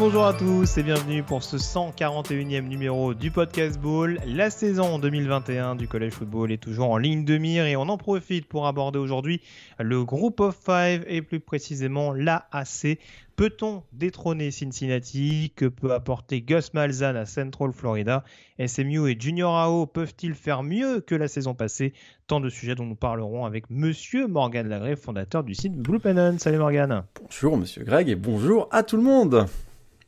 Bonjour à tous et bienvenue pour ce 141e numéro du Podcast Ball. La saison 2021 du College Football est toujours en ligne de mire et on en profite pour aborder aujourd'hui le Group of Five et plus précisément l'AAC. Peut-on détrôner Cincinnati? Que peut apporter Gus Malzahn à Central Florida? SMU et Junior AO peuvent-ils faire mieux que la saison passée? Tant de sujets dont nous parlerons avec Monsieur Morgan Lagré, fondateur du site Blue Pennon. Salut Morgan. Bonjour Monsieur Greg et bonjour à tout le monde.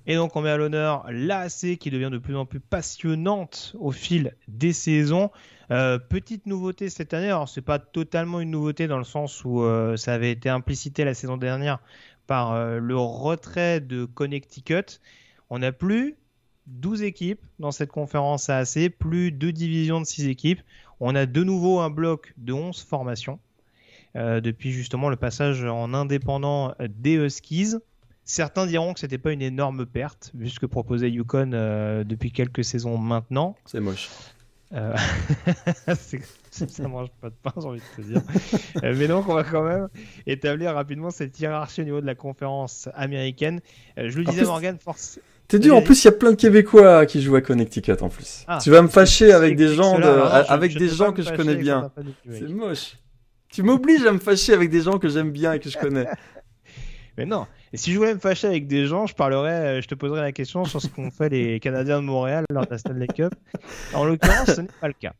Et donc on met à l'honneur l'AC qui devient de plus en plus passionnante au fil des saisons. Euh, petite nouveauté cette année, alors c'est pas totalement une nouveauté dans le sens où euh, ça avait été implicité la saison dernière par euh, le retrait de Connecticut. On n'a plus 12 équipes dans cette conférence AAC, plus deux divisions de 6 équipes. On a de nouveau un bloc de 11 formations depuis justement le passage en indépendant des Huskies. Certains diront que c'était pas une énorme perte, vu ce que proposait Yukon euh, depuis quelques saisons maintenant. C'est moche. Euh... ça mange pas de pain, j'ai envie de te dire. Euh, mais donc, on va quand même établir rapidement cette hiérarchie au niveau de la conférence américaine. Je le disais, Morgan, force. T'es dur, en plus il y a plein de Québécois qui jouent à Connecticut en plus. Ah, tu vas me fâcher avec des gens, de... avec des gens que je connais bien. C'est moche. Tu m'obliges à me fâcher avec des gens que j'aime bien et que je connais. Mais non. Et si je voulais me fâcher avec des gens, je parlerais, euh, je te poserais la question sur ce qu'ont fait les Canadiens de Montréal lors de la Stanley Cup. En l'occurrence, ce n'est pas le cas.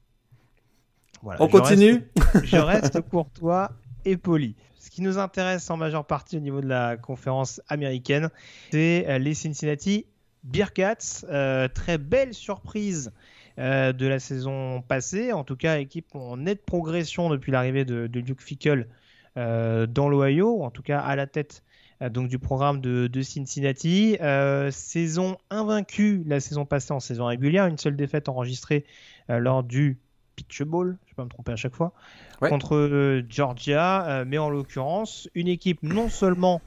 Voilà, On continue. je reste courtois et poli. Ce qui nous intéresse en majeure partie au niveau de la conférence américaine, c'est euh, les Cincinnati Bearcats. Euh, très belle surprise euh, de la saison passée. En tout cas, équipe en nette progression depuis l'arrivée de, de Luke Fickle euh, dans l'Ohio, en tout cas à la tête euh, donc du programme de, Cincinnati. Euh, saison invaincue la saison passée en saison régulière, une seule défaite enregistrée lors du Pitch Bowl, je vais pas me tromper à chaque fois, contre Georgia, mais en l'occurrence une équipe non seulement,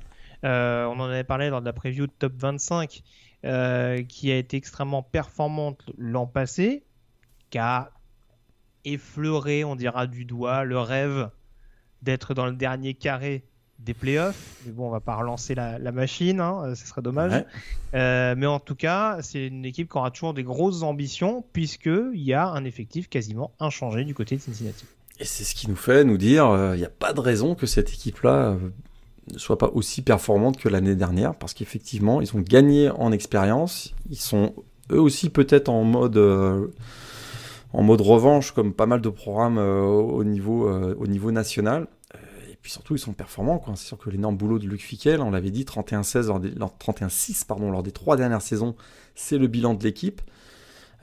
on en avait parlé lors de la preview de Top 25, qui a été extrêmement performante l'an passé, qui a effleuré, on dira du doigt, le rêve d'être dans le dernier carré des playoffs. Mais bon, on va pas relancer la, machine, hein, euh, ce serait dommage. Euh, mais en tout cas, c'est une équipe qui aura toujours des grosses ambitions, puisqu'il y a un effectif quasiment inchangé du côté de Cincinnati. Et c'est ce qui nous fait nous dire, il n'y a pas de raison que cette équipe-là ne soit pas aussi performante que l'année dernière, parce qu'effectivement, ils ont gagné en expérience, ils sont eux aussi peut-être en mode en mode revanche, comme pas mal de programmes au, niveau, au niveau national puis surtout, ils sont performants. C'est sûr que l'énorme boulot de Luc Fickel, on l'avait dit, 31-6 6 pardon, lors des trois dernières saisons, c'est le bilan de l'équipe.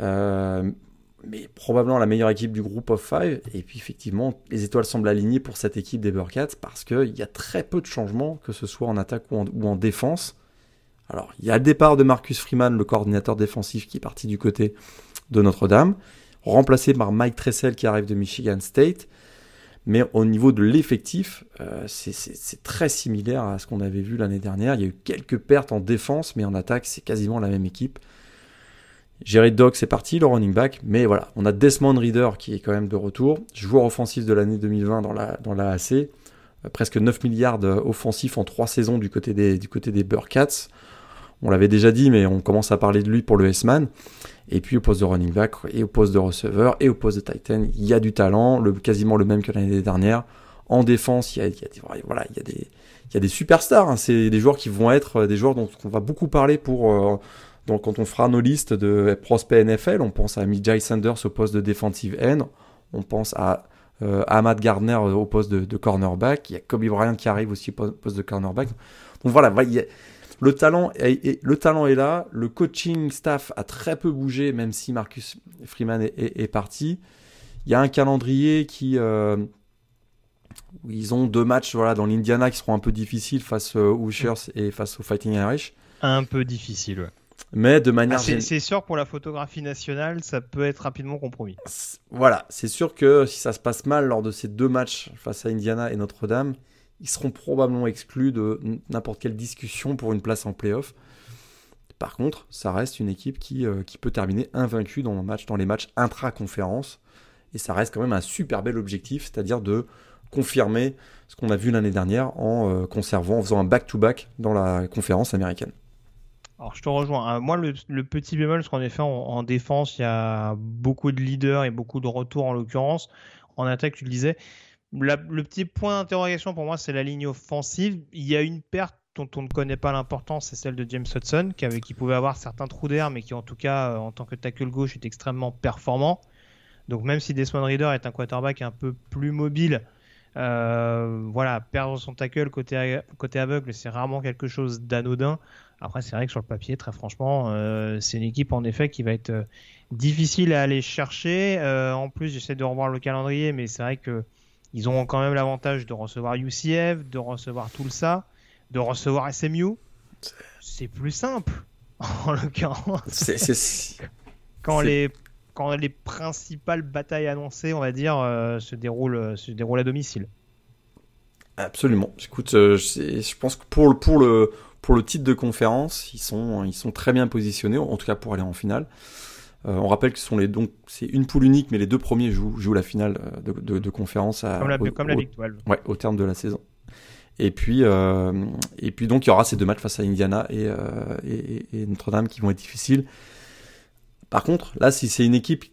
Euh, mais probablement la meilleure équipe du groupe of five. Et puis effectivement, les étoiles semblent alignées pour cette équipe des Burkats parce qu'il y a très peu de changements, que ce soit en attaque ou en, défense. Alors, il y a le départ de Marcus Freeman, le coordinateur défensif, qui est parti du côté de Notre-Dame, remplacé par Mike Tressel qui arrive de Michigan State. Mais au niveau de l'effectif, euh, c'est très similaire à ce qu'on avait vu l'année dernière. Il y a eu quelques pertes en défense, mais en attaque, c'est quasiment la même équipe. Jerry Dock, c'est parti, le running back. Mais voilà, on a Desmond Reader qui est quand même de retour. Joueur offensif de l'année 2020 dans la, dans. Euh, presque 9 milliards offensifs en 3 saisons du côté des, du côté des Burkats. On l'avait déjà dit, mais on commence à parler de lui pour le S-Man. Et puis au poste de running back et au poste de receveur et au poste de Titan, il y a du talent, le, quasiment le même que l'année dernière. En défense, il y a, des, superstars. Hein. C'est des joueurs qui vont être des joueurs dont on va beaucoup parler pour euh, donc quand on fera nos listes de prospects NFL. On pense à Mijay Sanders au poste de defensive end. On pense à euh, Ahmad Gardner au poste de, cornerback. Il y a Kobe Bryant qui arrive aussi au poste de cornerback. Donc voilà, le talent, est, le talent est là, le coaching staff a très peu bougé, même si Marcus Freeman est, parti. Il y a un calendrier qui. ils ont deux matchs voilà, dans l'Indiana qui seront un peu difficiles face aux Hoosiers et face aux Fighting Irish. Un peu difficile, ouais. Mais de manière. Ah, c'est sûr, pour la photographie nationale, ça peut être rapidement compromis. Voilà, c'est sûr que si ça se passe mal lors de ces deux matchs face à Indiana et Notre-Dame, ils seront probablement exclus de n'importe quelle discussion pour une place en playoff. Par contre, ça reste une équipe qui, euh, qui peut terminer invaincue dans, match, dans les matchs intra-conférence. Et ça reste quand même un super bel objectif, c'est-à-dire de confirmer ce qu'on a vu l'année dernière en euh, conservant, en faisant un back-to-back dans la conférence américaine. Alors je te rejoins. Hein. Moi, le, petit bémol, c'est qu'en effet, en, défense, il y a beaucoup de leaders et beaucoup de retours en l'occurrence. En attaque, tu le disais. Le petit point d'interrogation pour moi, c'est la ligne offensive. Il y a une perte dont on ne connaît pas l'importance, c'est celle de James Hudson, qui, pouvait avoir certains trous d'air, mais qui en tout cas, euh, en tant que tackle gauche, est extrêmement performant. Donc même si Desmond Reader est un quarterback un peu plus mobile, euh, voilà, perdre son tackle côté, aveugle, c'est rarement quelque chose d'anodin. Après, c'est vrai que sur le papier, très franchement, euh, c'est une équipe en effet qui va être difficile à aller chercher. En plus, j'essaie de revoir le calendrier, mais c'est vrai que ils ont quand même l'avantage de recevoir UCF, de recevoir Tulsa, de recevoir SMU. C'est plus simple, en l'occurrence. quand les quand les principales batailles annoncées, on va dire, se déroulent se déroulent à domicile. Absolument. Écoute, je pense que pour le pour le pour le titre de conférence, ils sont, ils sont très bien positionnés, en tout cas pour aller en finale. Euh, on rappelle que ce sont les donc c'est une poule unique, mais les deux premiers jouent, jouent la finale euh, de, de, conférence à, comme la, au, comme la Big Ouais, au terme de la saison. Et puis, euh, et puis donc il y aura ces deux matchs face à Indiana et, et, et Notre-Dame qui vont être difficiles. Par contre, là, si c'est une équipe,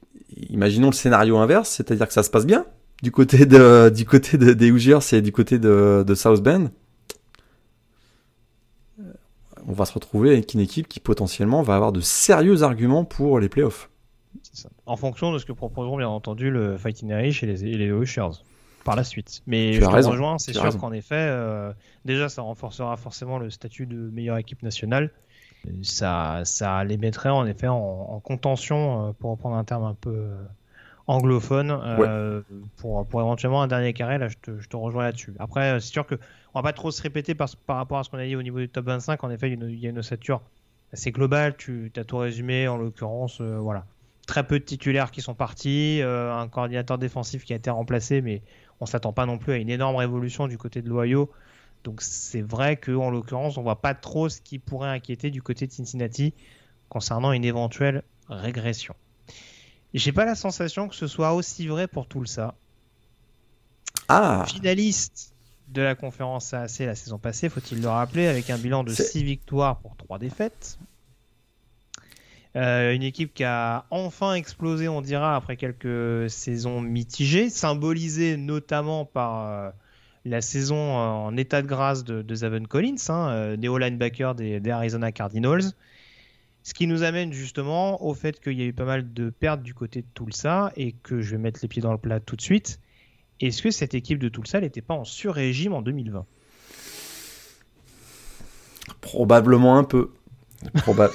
imaginons le scénario inverse, c'est-à-dire que ça se passe bien du côté de, du côté de, des Hoosiers et du côté de, de South Bend on va se retrouver avec une équipe qui potentiellement va avoir de sérieux arguments pour les playoffs. En fonction de ce que proposeront bien entendu le Fighting Irish et les, et les par la suite. Mais je te rejoins, c'est sûr qu'en effet, euh, déjà ça renforcera forcément le statut de meilleure équipe nationale. Ça, ça les mettrait en effet en, contention, euh, pour reprendre un terme un peu euh, anglophone, pour, pour éventuellement un dernier carré. Là, je te, je te rejoins là-dessus. Après, c'est sûr que on va pas trop se répéter par, par rapport à ce qu'on a dit au niveau du top 25. En effet, il y a une, ossature assez globale. Tu as tout résumé, en l'occurrence, euh, voilà. Très peu de titulaires qui sont partis, euh, un coordinateur défensif qui a été remplacé, mais on s'attend pas non plus à une énorme révolution du côté de l'Ohio. Donc c'est vrai qu'en l'occurrence, on voit pas trop ce qui pourrait inquiéter du côté de Cincinnati concernant une éventuelle régression. J'ai pas la sensation que ce soit aussi vrai pour tout ça. Ah. Finaliste de la conférence AAC la saison passée, faut-il le rappeler, avec un bilan de 6 victoires pour 3 défaites. Euh, une équipe qui a enfin explosé, on dira, après quelques saisons mitigées, symbolisée notamment par euh, la saison en état de grâce de, de Zaven Collins, hein, euh, néo-linebacker des, des, Arizona Cardinals. Ce qui nous amène justement au fait qu'il y a eu pas mal de pertes du côté de Tulsa et que je vais mettre les pieds dans le plat tout de suite. Est-ce que cette équipe de Tulsa n'était pas en sur-régime en 2020 Probablement un peu. Proba...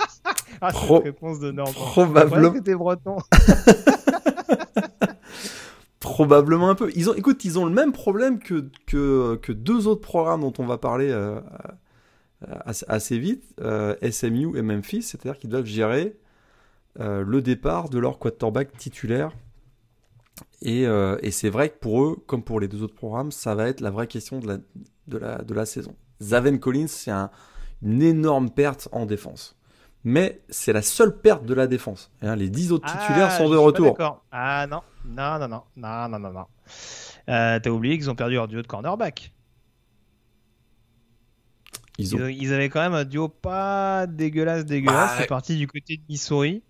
ah, Pro... réponse de Normand. Probablement. que breton? Probablement un peu. Ils ont, écoute, ils ont le même problème que, que, que deux autres programmes dont on va parler euh, assez, vite, euh, SMU et Memphis, c'est-à-dire qu'ils doivent gérer euh, le départ de leur quarterback titulaire euh, et, c'est vrai que pour eux, comme pour les deux autres programmes, ça va être la vraie question de la, de la, de la saison. Zaven Collins, c'est une énorme perte en défense. Mais c'est la seule perte de la défense. Hein, les dix autres titulaires ah, sont de retour. Ah non, non, non, non, non, non, non, non. Euh, T'as oublié qu'ils ont perdu leur duo de cornerback. Ils, ont... ils, avaient quand même un duo pas dégueulasse, dégueulasse. Bah, c'est parti du côté de Missouri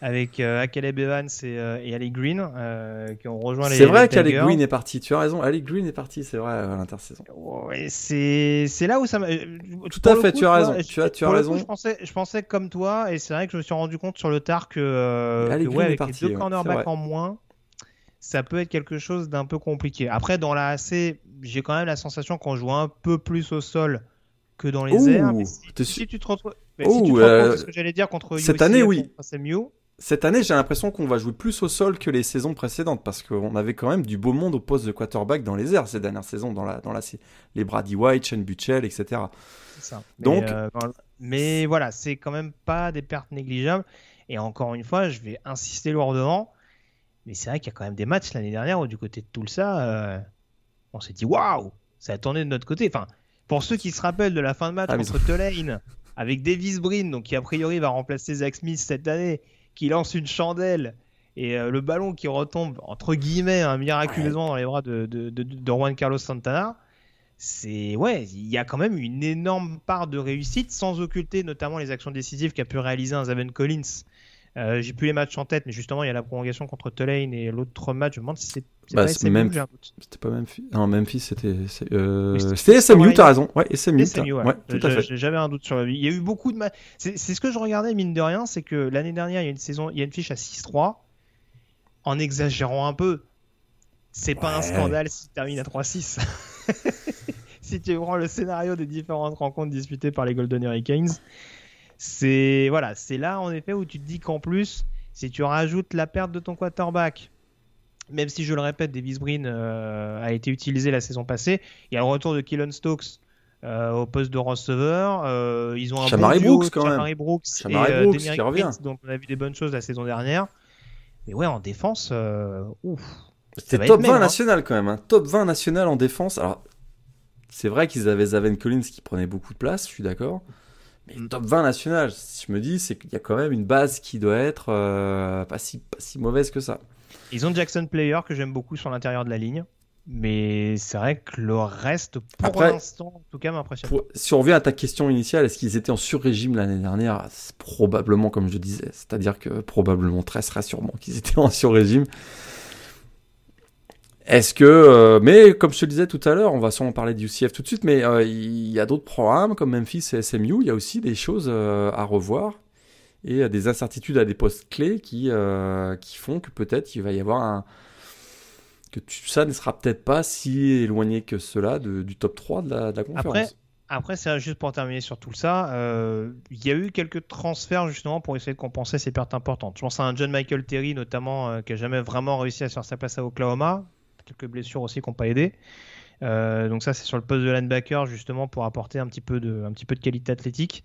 avec euh, Evans et, euh, et Ali Green euh, qui ont rejoint les. C'est vrai qu'Ali Green est parti. Tu as raison. Ali Green est parti. C'est vrai à l'intersaison. Ouais, c'est là où ça m'a. Tout à fait. tu as raison. Tu as tu as raison. je pensais je pensais comme toi et c'est vrai que je me suis rendu compte sur le tard que, Ali que ouais, avec les deux cornerbacks en moins, ça peut être quelque chose d'un peu compliqué. Après dans la AC, j'ai quand même la sensation qu'on joue un peu plus au sol que dans les airs. Mais si, tu te retrouves, si tu te retrouves, ce que j'allais dire contre cette année, oui. C'est mieux cette année, j'ai l'impression qu'on va jouer plus au sol que les saisons précédentes parce qu'on avait quand même du beau monde au poste de quarterback dans les airs ces dernières saisons, dans la, dans la, les Brady White, Shane Butchell, etc. C'est ça. Donc, mais, euh, mais voilà, c'est quand même pas des pertes négligeables. Et encore une fois, je vais insister lourdement. Mais c'est vrai qu'il y a quand même des matchs l'année dernière où du côté de Tulsa, euh, on s'est dit waouh, ça a tourné de notre côté. Enfin, pour ceux qui se rappellent de la fin de match ah, contre Tulane avec Davis Brin, donc qui a priori va remplacer Zach Smith cette année qui lance une chandelle et euh, le ballon qui retombe entre guillemets hein, miraculeusement dans les bras de, de, Juan Carlos Santana. C'est ouais, il y a quand même une énorme part de réussite sans occulter notamment les actions décisives qu'a pu réaliser un Zaven Collins. Euh, j'ai plus les matchs en tête, mais justement il y a la prolongation contre Tulane et l'autre match. Je me demande si c'est bah, même... C'était pas Memphis. Non, Memphis, c'était. Euh... C'était SMU, t'as raison. Ouais, SMU. SMU ouais. tout à fait. J'avais un doute sur la vie. Il y a eu beaucoup de. C'est ce que je regardais, mine de rien, c'est que l'année dernière, il y a une saison, il y a une fiche à 6-3. En exagérant un peu, c'est pas un scandale si tu termines à 3-6. si tu prends le scénario des différentes rencontres disputées par les Golden Hurricanes, c'est voilà, c'est là en effet où tu te dis qu'en plus, si tu rajoutes la perte de ton quarterback, même si je le répète, Davis Brin euh, a été utilisé la saison passée. Il y a le retour de Killon Stokes euh, au poste de receveur. Euh, ils ont un Chamari bon Brooks quand même. Brooks Chamari et Brooks qui revient. donc on a vu des bonnes choses la saison dernière. Mais ouais, en défense, ouf. C'était top 20 hein. national quand même, hein. top 20 national en défense. Alors, c'est vrai qu'ils avaient Zaven Collins qui prenait beaucoup de place, je suis d'accord. Mais mm. top 20 national, je me dis, c'est qu'il y a quand même une base qui doit être pas, si, pas si mauvaise que ça. Ils ont Jackson Player que j'aime beaucoup sur l'intérieur de la ligne. Mais c'est vrai que le reste, pour l'instant, en tout cas, m'impressionne. Si on revient à ta question initiale, est-ce qu'ils étaient en sur-régime l'année dernière? Probablement, comme je disais. C'est-à-dire que probablement, très, très sûrement qu'ils étaient en sur-régime. Est-ce que, euh, mais comme je te disais tout à l'heure, on va sûrement parler du UCF tout de suite, mais euh, il y a d'autres programmes comme Memphis et SMU, il y a aussi des choses euh, à revoir et des incertitudes à des postes clés qui, qui font que peut-être il va y avoir un. que ça ne sera peut-être pas si éloigné que cela du top 3 de la, conférence. Après, après c'est juste pour terminer sur tout ça, euh, il y a eu quelques transferts justement pour essayer de compenser ces pertes importantes. Je pense à un John Michael Terry notamment euh, qui a jamais vraiment réussi à faire sa place à Oklahoma. Quelques blessures aussi qui n'ont pas aidé. donc ça c'est sur le poste de linebacker justement pour apporter un petit peu de, un petit peu de qualité athlétique.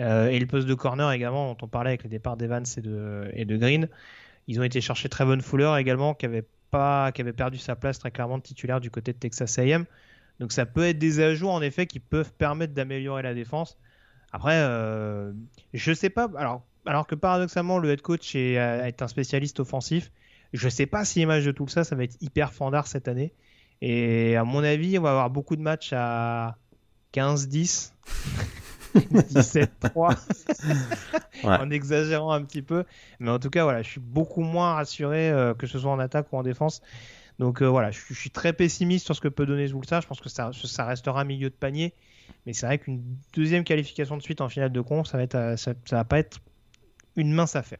Euh, et le poste de corner également, dont on parlait avec les départs d'Evans et de, Green. Ils ont été chercher Trevon Fuller également, qui avait, pas, qui avait perdu sa place très clairement de titulaire du côté de Texas AM. Donc ça peut être des ajouts en effet qui peuvent permettre d'améliorer la défense. Après, euh, je sais pas. Alors, alors que paradoxalement, le head coach est, euh, est un spécialiste offensif, je sais pas si l'image de tout ça, ça va être hyper fandard cette année. Et à mon avis, on va avoir beaucoup de matchs à 15-10. 17-3 en exagérant un petit peu. Mais en tout cas, voilà, je suis beaucoup moins rassuré euh, que ce soit en attaque ou en défense. Donc euh, voilà, je, suis très pessimiste sur ce que peut donner Zulsa. Je pense que ça, ça restera milieu de panier. Mais c'est vrai qu'une deuxième qualification de suite en finale de con, ça va, être, euh, ça va pas être une mince affaire.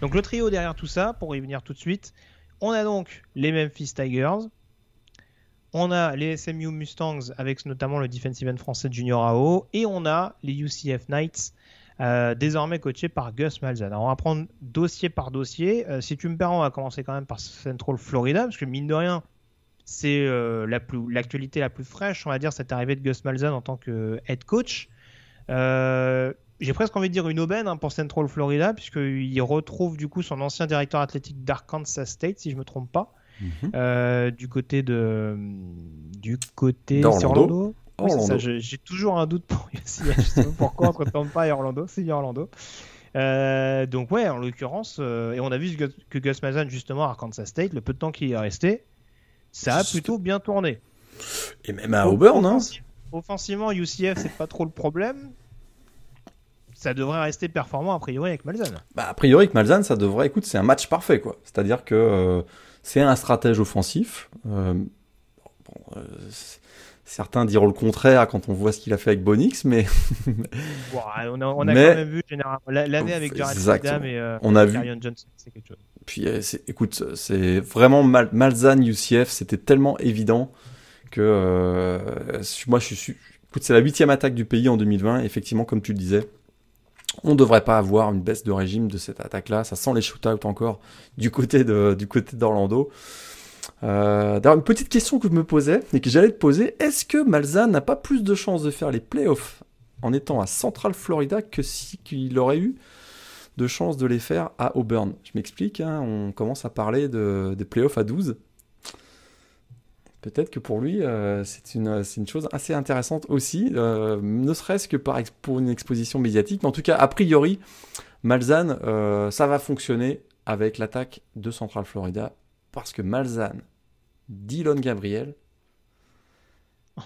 Donc le trio derrière tout ça, pour y venir tout de suite, on a donc les Memphis Tigers, on a les SMU Mustangs avec notamment le defensive end français Junior AO, et on a les UCF Knights, euh, désormais coachés par Gus Malzahn. Alors on va prendre dossier par dossier. Euh, si tu me permets, on va commencer quand même par Central Florida, parce que mine de rien, c'est euh, l'actualité la, plus fraîche, on va dire, cette arrivée de Gus Malzahn en tant que head coach j'ai presque envie de dire une aubaine hein, pour Central Florida, puisqu'il retrouve du coup son ancien directeur athlétique d'Arkansas State, si je ne me trompe pas, mhm. euh, du côté de. Du côté d'Orlando. J'ai toujours un doute pour pourquoi entre Tampa et Orlando. C'est Orlando. Euh, donc, ouais, en l'occurrence, euh, et on a vu que Gus Mazan, justement, à Arkansas State, le peu de temps qu'il est resté, ça a plutôt bien tourné. Et même à Auburn, hein Offensivement, UCF, c'est pas trop le problème ça devrait rester performant a priori avec Malzahn. Bah, a priori avec Malzahn, ça devrait. Écoute, c'est un match parfait, quoi. C'est-à-dire que euh, c'est un stratège offensif. Euh, bon, euh, Certains diront le contraire quand on voit ce qu'il a fait avec Bonix, mais. on a, on a quand même vu l'année avec Jared Adam et on a vu. Johnson, c'est quelque chose. Puis écoute, c'est vraiment Mal Malzahn UCF, c'était tellement évident que moi je suis. Écoute, c'est la huitième attaque du pays en 2020. Effectivement, comme tu le disais, on ne devrait pas avoir une baisse de régime de cette attaque-là. Ça sent les shootouts encore du côté d'Orlando. Euh, une petite question que je me posais et que j'allais te poser, est-ce que Malzahn n'a pas plus de chances de faire les playoffs en étant à Central Florida que si qu'il aurait eu de chances de les faire à Auburn? Je m'explique, hein, on commence à parler de, des playoffs à 12. Peut-être que pour lui, euh, c'est une, une, chose assez intéressante aussi, euh, ne serait-ce que par, pour une exposition médiatique. Mais en tout cas, a priori, Malzahn, euh, ça va fonctionner avec l'attaque de Central Florida parce que Malzahn, Dylan Gabriel,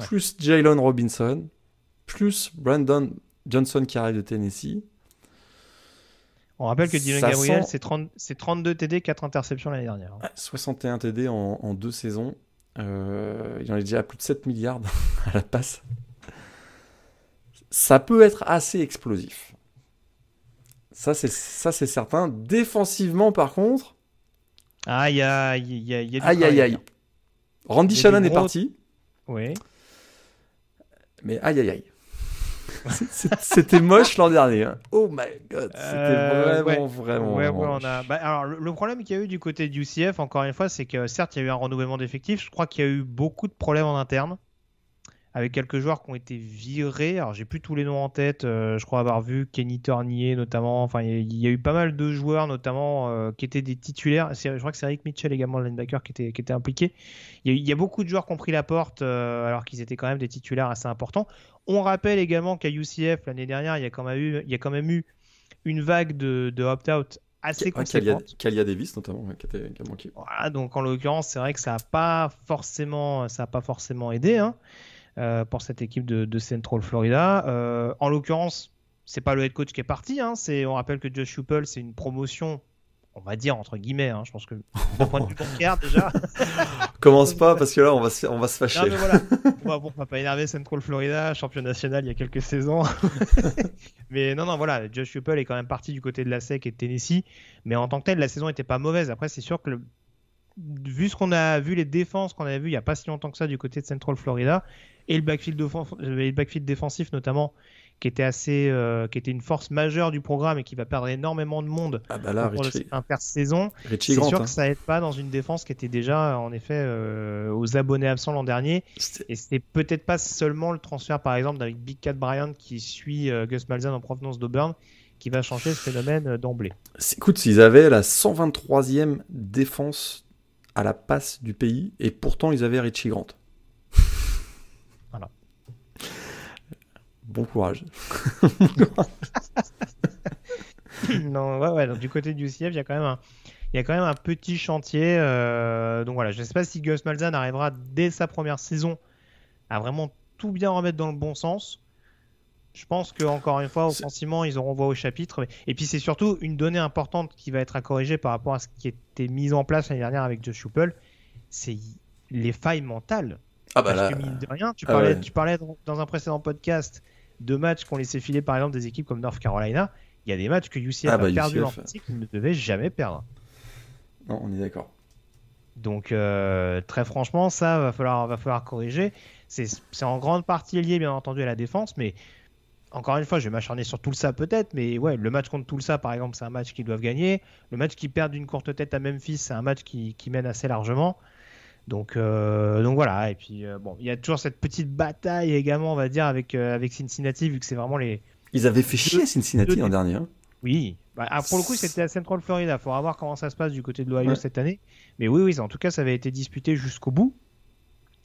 plus Jalen Robinson, plus Brandon Johnson qui arrive de Tennessee. On rappelle que Dylan Gabriel, c'est 32 TD, 4 interceptions l'année dernière. 61 TD en, en deux saisons. Euh, il en est déjà à plus de 7 milliards à la passe. Ça peut être assez explosif. Ça, c'est certain. Défensivement, par contre, ah, il y a, y, y, y a Aïe, aïe, aïe. Randy Shannon est parti. Oui. Mais aïe, aïe, aïe. C'était moche l'an dernier. Hein. Oh my god, c'était euh, vraiment, vraiment. Ouais, ouais, on a... bah, alors, le problème qu'il y a eu du côté du UCF, encore une fois, c'est que certes, il y a eu un renouvellement d'effectifs. Je crois qu'il y a eu beaucoup de problèmes en interne avec quelques joueurs qui ont été virés. Alors, j'ai plus tous les noms en tête. Euh, je crois avoir vu Kenny Tornier notamment. Enfin, il y, a eu pas mal de joueurs, notamment, euh, qui étaient des titulaires. Je crois que c'est Eric Mitchell également, le linebacker, qui était, qui était impliqué. Il y, a, beaucoup de joueurs qui ont pris la porte, euh, alors qu'ils étaient quand même des titulaires assez importants. On rappelle également qu'à UCF, l'année dernière, il y, a quand même eu, il y a quand même eu une vague de, de opt-out assez conséquente. Kalia, Davis notamment qui, était, qui a manqué. Voilà, donc en l'occurrence c'est vrai que ça n'a pas forcément ça a pas forcément aidé hein. Euh, pour cette équipe de, Central Florida. Euh, en l'occurrence, c'est pas le head coach qui est parti. Hein, c'est, on rappelle que Josh Huppel, c'est une promotion on va dire entre guillemets, hein, je pense que d'un point de vue bancaire déjà. Commence pas parce que là on va se, on va se fâcher. Non, mais voilà. bon, bon, on va pas énerver Central Florida, champion national il y a quelques saisons. mais non, non, voilà, Josh Huppel est quand même parti du côté de la SEC et de Tennessee. Mais en tant que tel, la saison était pas mauvaise. Après, c'est sûr que le, vu ce qu'on a vu, les défenses qu'on avait vues il n'y a pas si longtemps que ça du côté de Central Florida, et le backfield, le backfield défensif notamment, qui était assez, euh, qui était une force majeure du programme et qui va perdre énormement de monde ah bah là, pour intersaison. C'est sûr que ça aide pas dans une défense qui était déjà en effet euh, aux abonnés absents l'an dernier. Et c'était peut-être pas seulement le transfert par exemple d'avec Big Cat Bryant qui suit euh, Gus Malzahn en provenance d'Auburn qui va changer ce phénomène d'emblée. Écoute, s'ils avaient la 123e défense à la passe du pays et pourtant ils avaient Richie Grant. voilà. Bon courage. non, ouais, ouais, donc, du côté du CF, il y a quand même un, il y a quand même un petit chantier. Euh, donc voilà, je ne sais pas si Gus Malzahn arrivera dès sa première saison à vraiment tout bien remettre dans le bon sens. Je pense que encore une fois, offensivement, ils auront voix au chapitre. Et puis c'est surtout une donnée importante qui va être à corriger par rapport à ce qui était mis en place l'année dernière avec Josh Huppel, c'est les failles mentales. Ah bah Parce que mine de rien, tu ah parlais, tu parlais dans un précédent podcast de matchs qu'on laissait filer par exemple des équipes comme North Carolina. Il y a des matchs que UCF ah bah, a perdu en qu'ils ne devait jamais perdre. Non, on est d'accord. Donc euh, très franchement, ça va falloir, va falloir corriger. C'est en grande partie lié bien entendu à la défense, mais encore une fois, je vais m'acharner sur tout ça peut-être, mais ouais, le match contre ça, par exemple, c'est un match qu'ils doivent gagner. Le match qu'ils perdent d'une courte tête à Memphis, c'est un match qui, qui, mène assez largement. Donc, euh, donc voilà. Et puis euh, bon, il y a toujours cette petite bataille également, on va dire, avec euh, avec Cincinnati, vu que c'est vraiment les. Ils avaient fait chier Cincinnati l'an dernier. Hein. Oui. Bah, ah, pour le coup, c'était à Central Florida. Il faudra voir comment ça se passe du côté de l'Ohio cette année. Mais oui, oui, en tout cas, ça avait été disputé jusqu'au bout.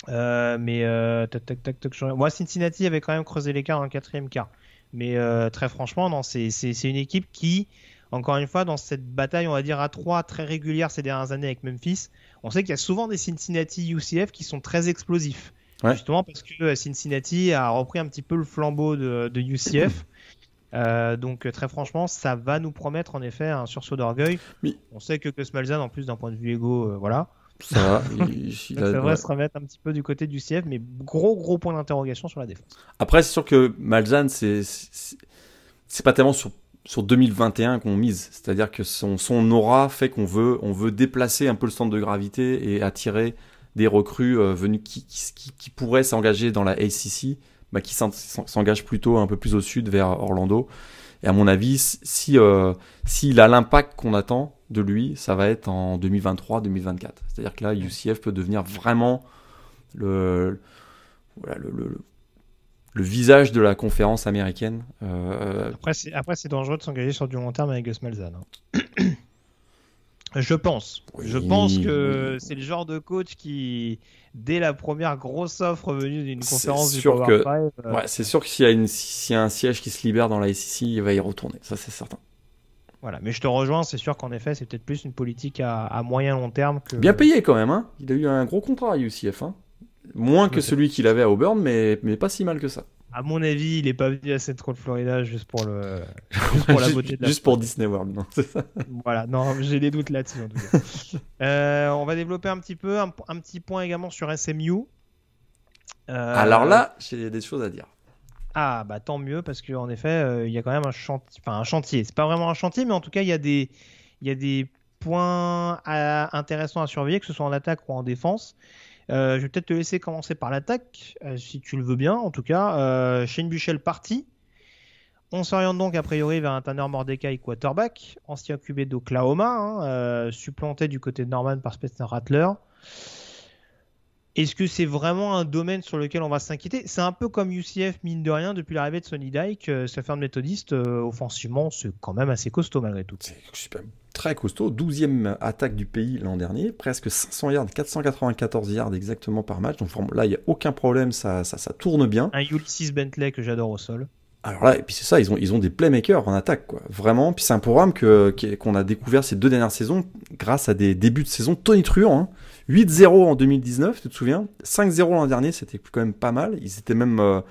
mais tac, tac, tac, tac, moi, Cincinnati avait quand même creusé l'écart dans le quatrième quart. Mais très franchement, non, c'est, une équipe qui, encore une fois, dans cette bataille, on va dire à 3 très régulière ces dernières années avec Memphis, on sait qu'il y a souvent des Cincinnati UCF qui sont très explosifs. Justement parce que euh, Cincinnati a repris un petit peu le flambeau de, UCF. Euh, donc très franchement, ça va nous promettre en effet un sursaut d'orgueil. On sait que Gus Malzahn, en plus d'un point de vue égo, voilà. Ça va. il, devrait se remettre un petit peu du côté du CF, mais gros gros point d'interrogation sur la défense. Après, c'est sûr que Malzahn, c'est c'est pas tellement sur sur 2021 qu'on mise, c'est-à-dire que son, son aura fait qu'on veut on veut déplacer un peu le centre de gravité et attirer des recrues euh, venues qui, qui, qui, pourraient s'engager dans la ACC, bah, qui s'engagent plutôt un peu plus au sud vers Orlando. Et à mon avis, si euh, s'il a l'impact qu'on attend de lui, ça va être en 2023-2024. C'est-à-dire que là, UCF peut devenir vraiment le, voilà, le, le, le visage de la conférence américaine. Euh, après, c'est, dangereux de s'engager sur du long terme avec Gus Malzahn. Hein. Je pense. je pense que c'est le genre de coach qui, dès la première grosse offre venue d'une conférence du Power que, euh, ouais, c'est sûr que s'il y, a une, y a un siège qui se libère dans la SEC, il va y retourner. Ça, c'est certain. Voilà, mais je te rejoins, c'est sûr qu'en effet, c'est peut-être plus une politique à, à moyen long terme que. Bien payé quand même, hein. Il a eu un gros contrat à UCF, hein. Moins que celui qu'il avait à Auburn, mais, mais pas si mal que ça. À mon avis, il est pas venu à Central Florida juste pour le, juste pour la beauté de la Juste pour Disney World, non c'est ça Voilà, non, j'ai des doutes là-dessus en tout cas. euh, on va développer un petit peu, un, un petit point également sur SMU. Euh... Alors là, j'ai des choses à dire. Ah bah tant mieux parce qu'en effet, euh, il y a quand même un chantier, enfin un chantier. C'est pas vraiment un chantier, mais en tout cas, il y a des, il y a des points à... intéressants à surveiller, que ce soit en attaque ou en défense. Euh, je vais peut-être te laisser commencer par l'attaque, euh, si tu le veux bien. En tout cas, euh, Shane Buchel parti. On s'oriente donc a priori vers un Tanner Mordecai quarterback, ancien QB d'Oklahoma, hein, supplanté du côté de Norman par Spencer Rattler. Est-ce que c'est vraiment un domaine sur lequel on va s'inquiéter? C'est un peu comme UCF, mine de rien, depuis l'arrivée de Sonny Dyke, euh, sa ferme méthodiste, euh, offensivement, c'est quand même assez costaud malgré tout. C'est très costaud, 12e attaque du pays l'an dernier, presque 500 yards, 494 yards exactement par match. Donc là, il n'y a aucun problème, ça, ça, ça, tourne bien. Un Ulysses Bentley que j'adore au sol. Alors là, et puis c'est ça, ils ont, ils ont des playmakers en attaque, quoi. Vraiment. Puis c'est un programme que, qu'on a découvert ces deux dernières saisons grâce à des débuts de saison tonitruants. Hein. 8-0 en 2019, tu te souviens? 5-0 l'an dernier, c'était quand même pas mal. Ils étaient même, euh,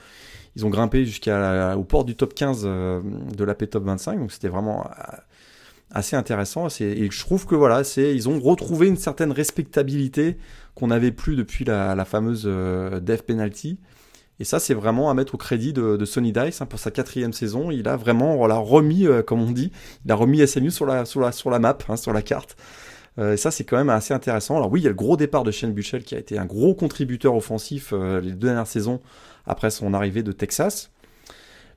ils ont grimpé jusqu'au port du top 15 euh, de la P Top 25, donc c'était vraiment euh, assez intéressant. Et je trouve que voilà, c'est, ils ont retrouvé une certaine respectabilité qu'on n'avait plus depuis la, la fameuse euh, Death Penalty. Et ça, c'est vraiment à mettre au crédit de, de Sonny Dice hein, pour sa quatrième saison. Il a vraiment voilà, remis, euh, comme on dit, il a remis SMU sur la, sur la, sur la map, hein, sur la carte. Euh, et ça, c'est quand même assez intéressant. Alors oui, il y a le gros départ de Shane Buchel qui a été un gros contributeur offensif euh, les deux dernières saisons après son arrivée de Texas.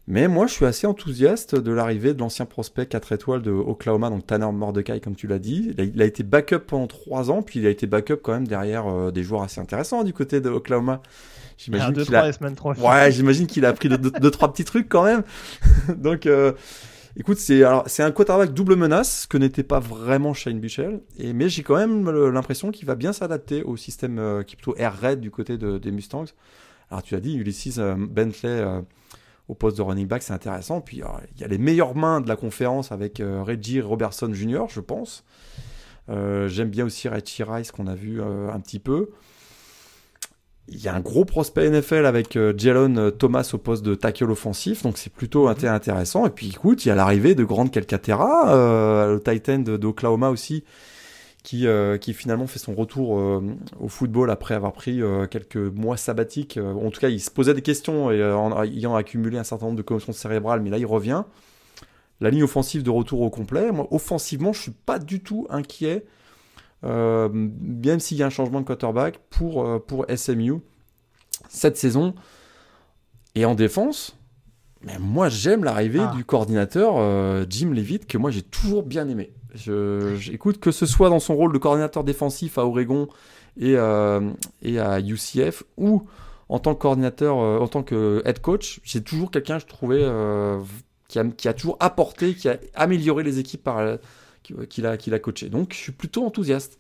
Mais moi, je suis assez enthousiaste de l'arrivée de l'ancien prospect 4 étoiles de Oklahoma, donc Tanner Mordecai, comme tu l'as dit. Il a, été backup pendant 3 ans, puis il a été backup quand même derrière euh, des joueurs assez intéressants du côté de Oklahoma. J'imagine qu'il a... Ouais, j'imagine qu'il a appris 2 deux, trois petits trucs quand même. donc, euh, écoute, c'est un quarterback double menace, ce que n'était pas vraiment Shane Buchel. Et mais j'ai quand même l'impression qu'il va bien s'adapter au système euh, qui est plutôt air raid du côté de, des Mustangs. Alors tu as dit Ulysses euh, Bentley euh, au poste de running back, c'est intéressant. Puis il y a les meilleures mains de la conférence avec euh, Reggie Robertson Jr., je pense. Euh, J'aime bien aussi Richie Rice qu'on a vu un petit peu. Il y a un gros prospect NFL avec euh, Jalen Thomas au poste de tackle offensif, donc c'est plutôt Mhm. intéressant. Et puis écoute, il y a l'arrivée de Grande Calcaterra, euh, le Titan d'Oklahoma aussi, qui, euh, qui finalement fait son retour euh, au football après avoir pris euh, quelques mois sabbatiques. Euh, en tout cas, il se posait des questions et euh, en ayant accumulé un certain nombre de commotions cérébrales, mais là il revient. La ligne offensive de retour au complet. Moi, offensivement, je suis pas du tout inquiet. Euh, même s'il y a un changement de quarterback pour, euh, pour SMU cette saison. Et en défense, mais moi j'aime l'arrivée Ah. du coordinateur euh, Jim Levitt que moi j'ai toujours bien aimé. Je, j'écoute que ce soit dans son rôle de coordinateur défensif à Oregon et, euh, et à UCF ou en tant que coordinateur, en tant que head coach, j'ai toujours quelqu'un je trouvais qui, a, qui a toujours apporté, qui a amélioré les équipes par, qu'il a, coaché. Donc je suis plutôt enthousiaste.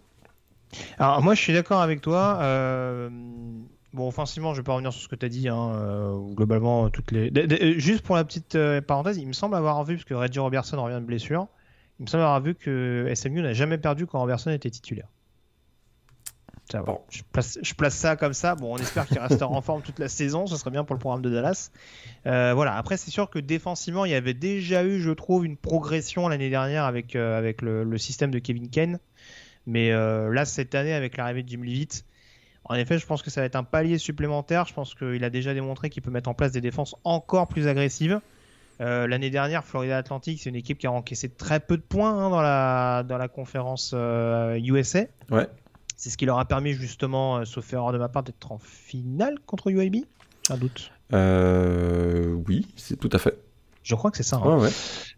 Alors moi je suis d'accord avec toi. euh, Bon, offensivement, je vais pas revenir sur ce que tu as dit. Hein, euh, globalement, toutes les. d- Juste pour la petite euh, parenthèse, il me semble avoir vu, parce que Reggie Robertson revient de blessure, il me semble avoir vu que SMU n'a jamais perdu quand Robertson était titulaire. Bon. Je, place, je place ça comme ça. Bon, on espère qu'il restera en forme toute la saison. Ce serait bien pour le programme de Dallas. Euh, voilà. Après, c'est sûr que défensivement, il y avait déjà eu, je trouve, une progression l'année dernière avec, euh, avec le, le système de Kevin Kane. Mais euh, là, cette année, avec l'arrivée de Jim Levitt, en effet, je pense que ça va être un palier supplémentaire. Je pense qu'il a déjà démontré qu'il peut mettre en place des défenses encore plus agressives. Euh, l'année dernière, Florida Atlantic, c'est une équipe qui a encaissé très peu de points hein, dans, la, dans la conférence USA. Ouais. C'est ce qui leur a permis justement, sauf erreur de ma part, d'être en finale contre UAB. Un doute. oui, c'est tout à fait. Je crois que c'est ça. Hein. Ouais, ouais.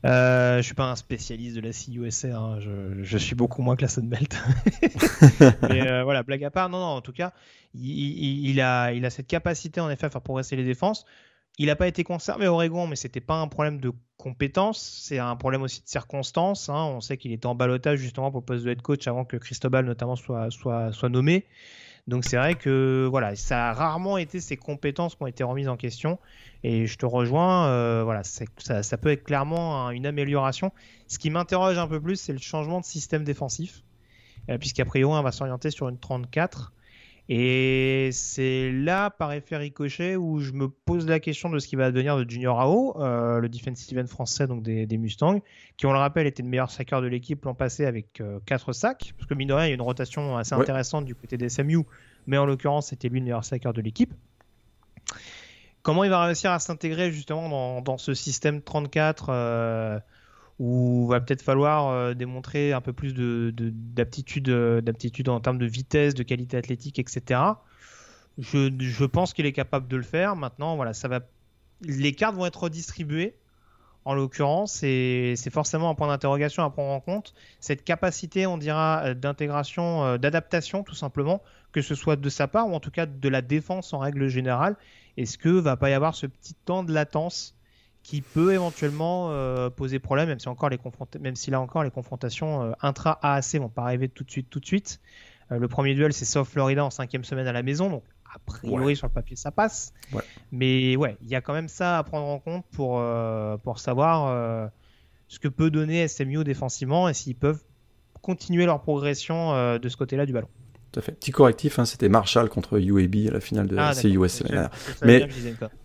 Euh, je suis pas un spécialiste de la CUSA, hein. je, je, suis beaucoup moins que la Sunbelt. Mais euh, voilà, blague à part, non, non, en tout cas, il, il, a, il a cette capacité en effet à faire progresser les défenses. Il n'a pas été conservé à Oregon, mais c'était pas un problème de compétence, c'est un problème aussi de circonstances. Hein. On sait qu'il était en balotage justement pour le poste de head coach avant que Cristobal notamment soit, nommé. Donc c'est vrai que voilà, ça a rarement été ses compétences qui ont été remises en question. Et je te rejoins, euh, voilà, ça, peut être clairement une amélioration. Ce qui m'interroge un peu plus, c'est le changement de système défensif, euh, priori on va s'orienter sur une 34. Et c'est là, par effet ricochet, où je me pose la question de ce qui va devenir de Junior Ao, euh, le defensive end français donc des, Mustangs, qui, on le rappelle, était le meilleur saqueur de l'équipe l'an passé avec 4 euh, sacs, parce que mine de rien, il y a une rotation assez intéressante du côté des SMU, mais en l'occurrence, c'était lui le meilleur saqueur de l'équipe. Comment il va réussir à s'intégrer justement dans, ce système 34 où va peut-être falloir euh, démontrer un peu plus d'aptitude de, d'aptitude en termes de vitesse, de qualité athlétique, etc. Je, pense qu'il est capable de le faire. Maintenant, voilà, les cartes vont être redistribuées. En l'occurrence, et c'est forcément un point d'interrogation à prendre en compte. Cette capacité, on dira, euh, d'intégration, euh, d'adaptation, tout simplement, que ce soit de sa part ou en tout cas de la défense en règle générale. Est-ce que va pas y avoir ce petit temps de latence qui peut éventuellement euh, poser problème, même si, encore les même si là encore les confrontations euh, intra-AAC vont pas arriver tout de suite. Tout de suite. Euh, le premier duel, c'est South Florida en cinquième semaine à la maison, donc a priori sur le papier ça passe. Mais ouais, il y a quand même ça à prendre en compte pour, pour savoir ce que peut donner SMU défensivement et s'ils peuvent continuer leur progression de ce côté-là du ballon. Tout à fait. Petit correctif, hein, c'était Marshall contre UAB à la finale de ah, CUS. Mais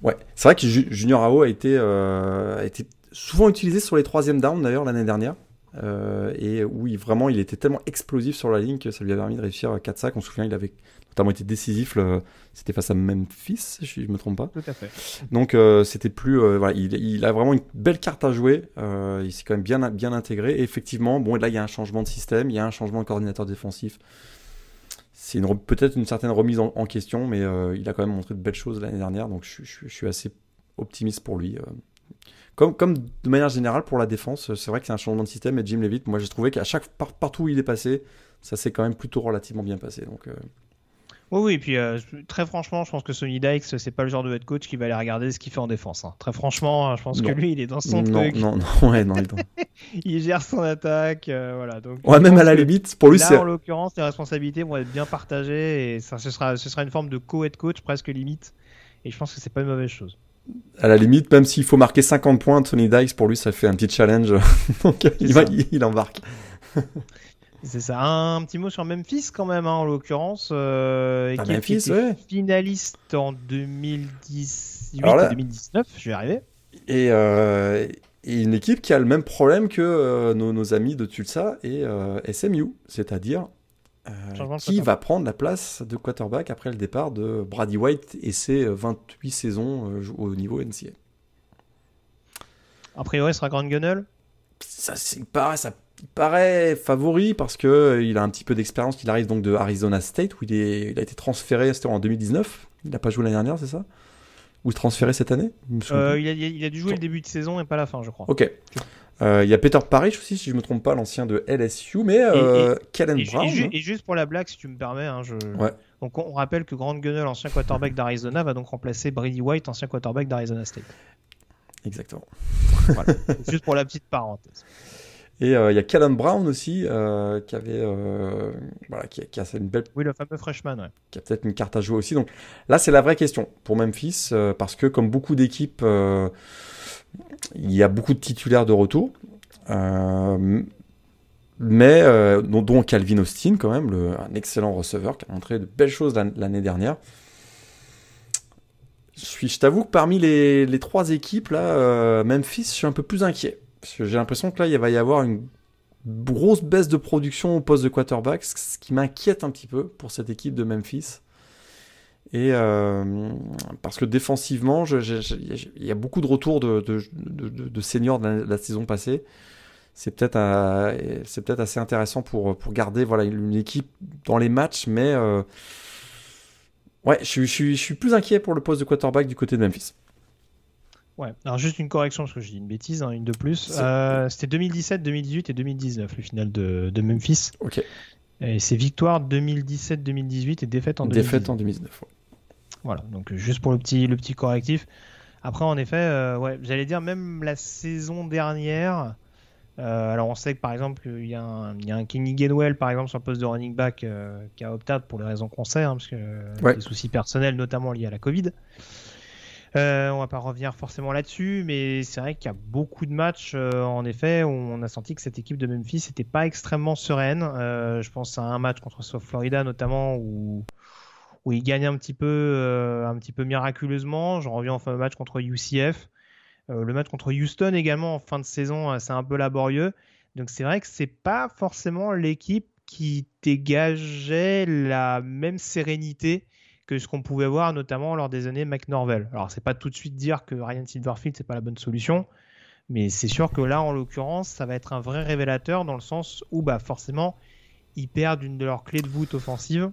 ouais, c'est vrai que Junior AO a été, euh, a été souvent utilisé sur les troisième downs d'ailleurs l'année dernière. Euh, et oui, vraiment, il était tellement explosif sur la ligne que ça lui a permis de réussir 4 sacs. On se souvient, il avait notamment été décisif. C'était face à Memphis, si je ne me trompe pas. Tout à fait. Donc, euh, c'était plus. Euh, voilà, il, il, a vraiment une belle carte à jouer. Il s'est quand même bien, bien intégré. Et effectivement, bon, là, il y a un changement de système, il y a un changement de coordinateur défensif c'est peut-être une certaine remise en, question, mais euh, il a quand même montré de belles choses l'année dernière, donc je, suis assez optimiste pour lui. Euh. Comme, comme de manière générale pour la défense, c'est vrai que c'est un changement de système et Jim Levitt, moi j'ai trouvé qu'à chaque partout où il est passé, ça s'est quand même plutôt relativement bien passé. Donc, euh. Oui, oui, et puis euh, très franchement, je pense que Sonny Dykes, c'est pas le genre de head coach qui va aller regarder ce qu'il fait en défense. Hein. Très franchement, je pense que lui, il est dans son non, truc. Non, non, ouais, non, il gère son attaque, euh, voilà. Donc, ouais, même à la limite, pour lui, c'est. en l'occurrence, les responsabilités vont être bien partagées et ça, ce sera, ce sera une forme de co-head coach presque limite. Et je pense que c'est pas une mauvaise chose. À la limite, même s'il faut marquer 50 points, Tony Dykes, pour lui, ça fait un petit challenge. donc, il, va, il embarque. C'est ça. Un, petit mot sur Memphis quand même, hein, en l'occurrence. Euh, ah, Memphis, finaliste en 2018 et 2019, je vais y arriver. Euh, et, une équipe qui a le même problème que euh, nos, amis de Tulsa et SMU, c'est-à-dire qui va prendre la place de quarterback après le départ de Brady White et ses 28 saisons au niveau NCA. A priori, ce sera Grand Gunnel ça, il paraît favori parce que euh, il a un petit peu d'expérience. qu'il arrive donc de Arizona State où il, est, il a été transféré, c'était en 2019. Il n'a pas joué l'année dernière, c'est ça? Ou transféré cette année euh, il, a, il, a, dû jouer le début de saison et pas la fin, je crois. Ok. Euh, il y a Peter Parrish aussi, si je ne me trompe pas, l'ancien de LSU, mais euh, Kellen Brown. Hein. Et, juste pour la blague, si tu me permets, hein, je... donc on rappelle que Grant Gunnell, ancien quarterback d'Arizona, va donc remplacer Brady White, ancien quarterback d'Arizona State. Exactement. Voilà. juste pour la petite parenthèse. Et euh, il y a Callum Brown aussi, euh, qui avait, euh, voilà, qui, qui, a une belle. Oui, le fameux freshman, ouais. Qui a peut-être une carte à jouer aussi. Donc là, c'est la vraie question pour Memphis, parce que comme beaucoup d'équipes, il y a beaucoup de titulaires de retour. mais dont, Calvin Austin, quand même, le, un excellent receveur qui a montré de belles choses l'année dernière. Je, je t'avoue que parmi les, les, trois équipes, là, Memphis, je suis un peu plus inquiet. J'ai l'impression que là, il va y avoir une grosse baisse de production au poste de quarterback, ce qui m'inquiète un petit peu pour cette équipe de Memphis. Et euh, parce que défensivement, il y a beaucoup de retours de, seniors de la, saison passée. C'est peut-être peut assez intéressant pour, garder une équipe dans les matchs, mais euh, ouais, je, suis plus inquiet pour le poste de quarterback du côté de Memphis. Ouais, alors juste une correction parce que je dis une bêtise, hein, une de plus. Euh, c'était 2017, 2018 et 2019 le final de, de Memphis. Ok. Et c'est victoire 2017, 2018 et défaite en 2019. Défaite en 2019. Voilà, donc juste pour le petit, le petit correctif. Après, en effet, euh, ouais, j'allais dire même la saison dernière. Euh, alors on sait que par exemple il y, a un, il y a un Kenny Gainwell par exemple sur le poste de running back qui a opté pour les raisons qu'on sait, hein, parce que des soucis personnels notamment liés à la Covid. Euh, on va pas revenir forcément là-dessus, mais c'est vrai qu'il y a beaucoup de matchs, euh, en effet, où on a senti que cette équipe de Memphis n'était pas extrêmement sereine. Euh, je pense à un match contre South Florida notamment, où, où ils gagnent un petit peu, un petit peu miraculeusement. J'en reviens au fameux match contre UCF. le match contre Houston également en fin de saison, c'est un peu laborieux. Donc c'est vrai que c'est pas forcément l'équipe qui dégageait la même sérénité que ce qu'on pouvait voir notamment lors des années McNorvell. Alors c'est pas tout de suite dire que Ryan Silverfield c'est pas la bonne solution, mais c'est sûr que là en l'occurrence ça va être un vrai révélateur dans le sens où bah forcément ils perdent une de leurs clés de voûte offensive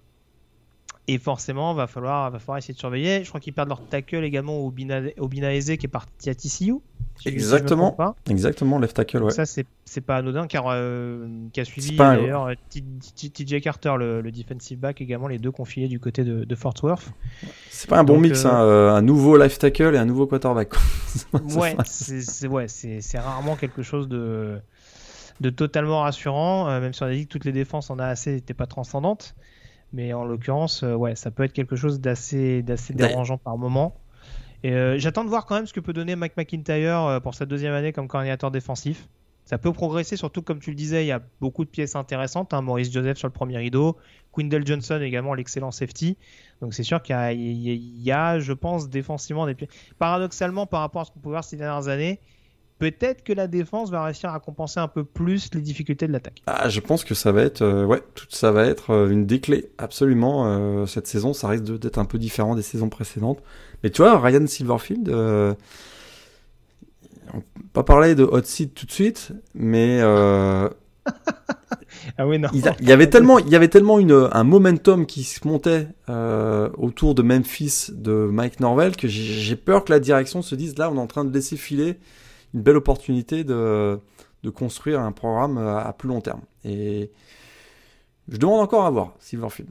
et forcément, va falloir, va falloir essayer de surveiller. Je crois qu'ils perdent leur tackle également au, Bina, au qui est parti à TCU. Exactement. Exactement, left tackle, ouais. Ça, c'est pas anodin car euh, qui a suivi d'ailleurs TJ Carter, le, defensive back, également, les deux confiés du côté de, Fort Worth. C'est pas un bon mix, euh, hein, euh, un nouveau left tackle et un nouveau quarterback. ouais, c'est ouais, rarement quelque chose de, de totalement rassurant, même si on a dit que toutes les défenses en a assez n'étaient pas transcendantes. Mais en l'occurrence, euh, ouais, ça peut être quelque chose d'assez, d'assez dérangeant par moment. Et euh, j'attends de voir quand même ce que peut donner Mike McIntyre euh, pour sa deuxième année comme coordinateur défensif. Ça peut progresser, surtout comme tu le disais, il y a beaucoup de pièces intéressantes. Hein. Maurice Joseph sur le premier rideau, Quindell Johnson également, l'excellent safety. Donc c'est sûr qu'il y a, je pense, défensivement des pièces. Paradoxalement, par rapport à ce qu'on peut voir ces dernières années, peut-être que la défense va réussir à compenser un peu plus les difficultés de l'attaque. Ah, je pense que ça va être, euh, ouais, tout ça va être euh, une des clés, absolument. Euh, cette saison, ça risque d'être un peu différent des saisons précédentes. Mais tu vois, Ryan Silverfield, on va pas parler de hot seat tout de suite, mais ah oui, non. Il, y avait tellement, il y avait tellement une, un momentum qui se montait autour de Memphis de Mike Norvell que j'ai peur que la direction se dise là, on est en train de laisser filer une belle opportunité de, de, construire un programme à, plus long terme. Et je demande encore à voir Silverfield.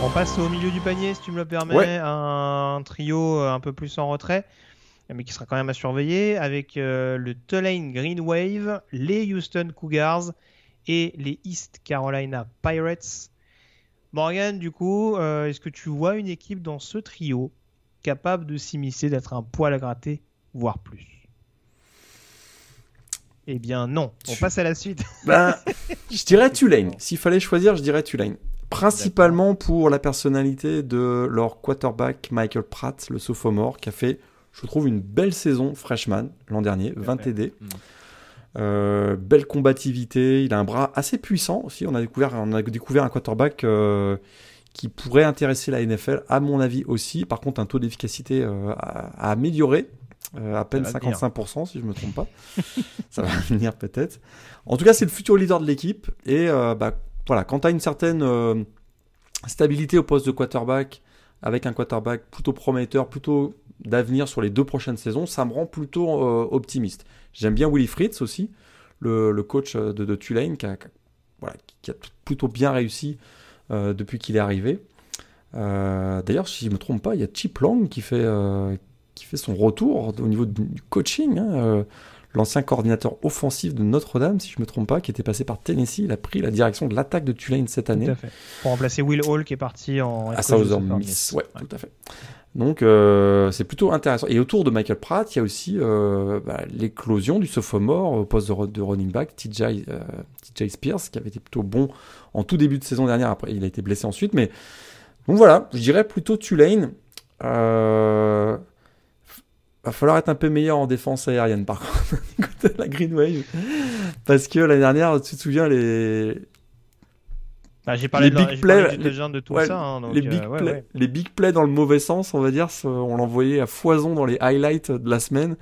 On passe au milieu du panier, si tu me le permets, un trio un peu plus en retrait, mais qui sera quand même à surveiller, avec euh, le Tulane Green Wave, les Houston Cougars et les East Carolina Pirates. Morgan, du coup, euh, est-ce que tu vois une équipe dans ce trio capable de s'immiscer, d'être un poil à gratter, voire plus? Eh bien non, on passe à la suite. Ben, je dirais Tulane. S'il fallait choisir, je dirais Tulane. Principalement pour la personnalité de leur quarterback Michael Pratt, le sophomore, qui a fait, je trouve, une belle saison freshman l'an dernier, 20 TD. Euh, belle combativité, il a un bras assez puissant aussi. On a découvert, on a découvert un quarterback euh, qui pourrait intéresser la NFL, à mon avis aussi. Par contre, un taux d'efficacité euh, à, améliorer, à peine 55% si je me trompe pas. Ça va venir peut-être. En tout cas, c'est le futur leader de l'équipe. Et bah, voilà, quand tu as une certaine stabilité au poste de quarterback, avec un quarterback plutôt prometteur, plutôt d'avenir sur les deux prochaines saisons, ça me rend plutôt optimiste. J'aime bien Willy Fritz aussi, le, coach de, de, Tulane, qui a, plutôt bien réussi euh, depuis qu'il est arrivé. Euh, d'ailleurs, si je ne me trompe pas, il y a Chip Long qui fait, euh, qui fait son retour au niveau du coaching. Hein, l'ancien coordinateur offensif de Notre-Dame, si je ne me trompe pas, qui était passé par Tennessee. Il a pris la direction de l'attaque de Tulane cette année. Tout à fait. Pour remplacer Will Hall qui est parti en. À Southern Miss. Ouais, tout à fait. Donc euh, c'est plutôt intéressant. Et autour de Michael Pratt, il y a aussi euh, bah, l'éclosion du sophomore au poste de, running back, TJ, euh, Spears, qui avait été plutôt bon en tout début de saison dernière. Après, il a été blessé ensuite, mais Donc voilà, je dirais plutôt Tulane. Va falloir être un peu meilleur en défense aérienne par contre, côté de la Green Wave. Parce que l'année dernière, tu te souviens, les, bah, j'ai parlé, les de, big plays, de, de, de tout ouais, ça. Hein, donc, les, big euh, ouais, play, ouais. les big plays dans le mauvais sens, on va dire, on l'envoyait à foison dans les highlights de la semaine.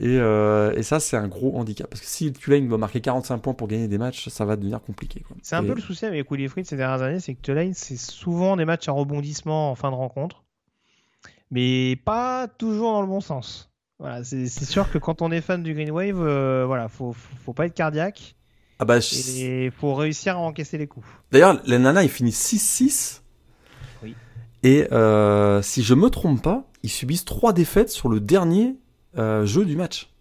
Et, euh, et ça, c'est un gros handicap. Parce que si Tulane doit marquer 45 points pour gagner des matchs, ça va devenir compliqué. C'est un et... peu le souci avec Willy ces dernières années, c'est que Tulane, c'est souvent des matchs à rebondissement en fin de rencontre. Mais pas toujours dans le bon sens. Voilà, c'est sûr que quand on est fan du Green Wave, euh, voilà, faut, faut, faut pas être cardiaque. Ah bah, et faut réussir à encaisser les coups. D'ailleurs, les Nana, ils finissent 6-6. Oui. Et euh, si je me trompe pas, ils subissent trois défaites sur le dernier euh, jeu du match.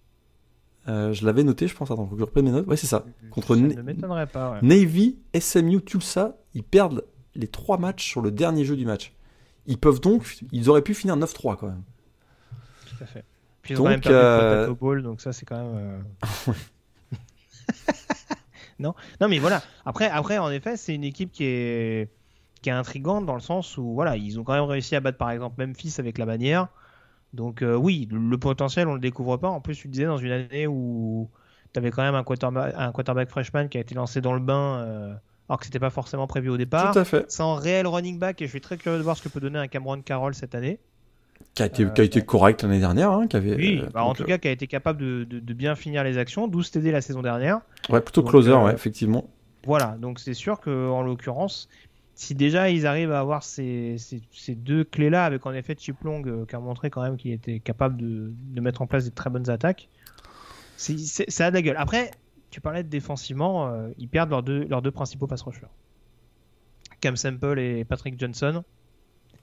Euh, je l'avais noté, je pense. Attends, faut que je reprenne mes notes. Ouais, c'est ça. Contre ne pas. Ouais. Navy, SMU, Tulsa, ils perdent les trois matchs sur le dernier jeu du match. Ils peuvent donc, ils auraient pu finir 9-3 quand même. Tout à fait. Puis ils donc, ont même perdu euh... le donc ça c'est quand même. Euh... non, non, mais voilà. Après, après en effet, c'est une équipe qui est qui est intrigante dans le sens où voilà, ils ont quand même réussi à battre par exemple Memphis avec la bannière. Donc euh, oui, le, le, potentiel on le découvre pas. En plus, tu disais dans une année où tu avais quand même un quarterback, un quarterback freshman qui a été lancé dans le bain. Euh, alors que c'était pas forcément prévu au départ. Tout à fait. Sans réel running back et je suis très curieux de voir ce que peut donner un Cameron Carroll cette année. Qui a été, euh, qui a été correct l'année dernière. Hein, qui avait, oui, bah, en tout cas, qui a été capable de, de, de, bien finir les actions, 12 TD la saison dernière. Ouais, plutôt donc, closer, euh, ouais, effectivement. Voilà, donc c'est sûr qu'en l'occurrence, si déjà ils arrivent à avoir ces, ces, ces deux clés-là, avec en effet Chip Long euh, qui a montré quand même qu'il était capable de, de, mettre en place des très bonnes attaques, ça a de la gueule. Après, tu parlais de défensivement, euh, ils perdent leurs deux, leurs deux principaux pass rushers. Cam Sample et Patrick Johnson.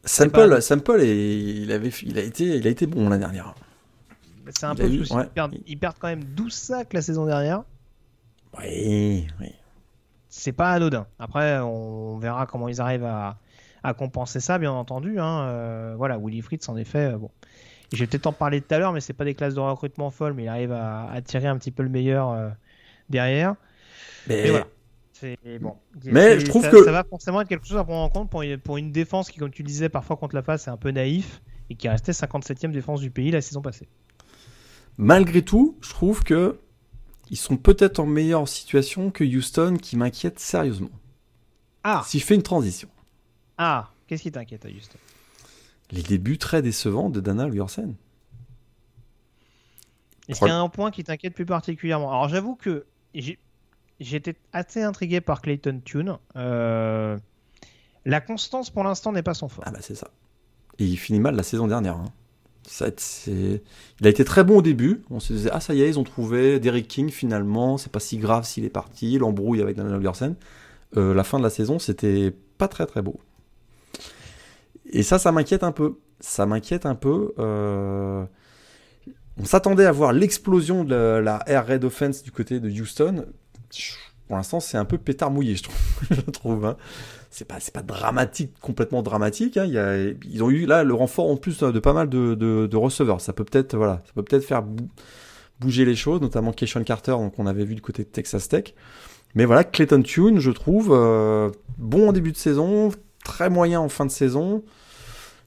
Sample, pas... Sample il, avait, il, a été, il a été bon l'année dernière. C'est un il peu. Ouais. Ils, perdent, ils, perdent, quand même 12 sacs la saison dernière. Oui, oui. C'est pas anodin. Après, on verra comment ils arrivent à, à compenser ça, bien entendu. Hein. Euh, voilà, Willy Fritz, en effet, euh, bon. Je vais peut-être en parler tout à l'heure, mais c'est pas des classes de recrutement folles, mais il arrive à, à tirer un petit peu le meilleur euh, derrière. Mais, mais voilà. Bon. Mais je trouve ça, que ça va forcément être quelque chose à prendre en compte pour une, pour une défense qui, comme tu le disais, parfois contre la face, est un peu naïf et qui restait 57e défense du pays la saison passée. Malgré tout, je trouve que ils sont peut-être en meilleure situation que Houston, qui m'inquiète sérieusement. Ah. Si je fais une transition. Ah. Qu'est-ce qui t'inquiète à Houston? Les débuts très décevants de Dana Luyersen. Est-ce qu'il y a un point qui t'inquiète plus particulièrement? Alors j'avoue que j'étais assez intrigué par Clayton Tune. Euh, la constance pour l'instant n'est pas son fort. Ah bah c'est ça. Et il finit mal la saison dernière. Hein. Ça, il a été très bon au début. On se disait ah ça y est ils ont trouvé Derrick King finalement. C'est pas si grave s'il est parti. L'embrouille avec Daniel Gersen. Euh, la fin de la saison c'était pas très très beau. Et ça ça m'inquiète un peu. Ça m'inquiète un peu. Euh... On s'attendait à voir l'explosion de la, la Air Offense du côté de Houston. Pour l'instant, c'est un peu pétard mouillé, je trouve. je trouve hein. C'est pas, dramatique, complètement dramatique. Hein. Ils ont eu là le renfort en plus de pas mal de, receveurs. Ça peut peut-être, voilà, ça peut peut-être faire bouger les choses, notamment Keishon Carter, donc on avait vu du côté de Texas Tech. Mais voilà, Clayton Tune, je trouve, euh, bon en début de saison, très moyen en fin de saison.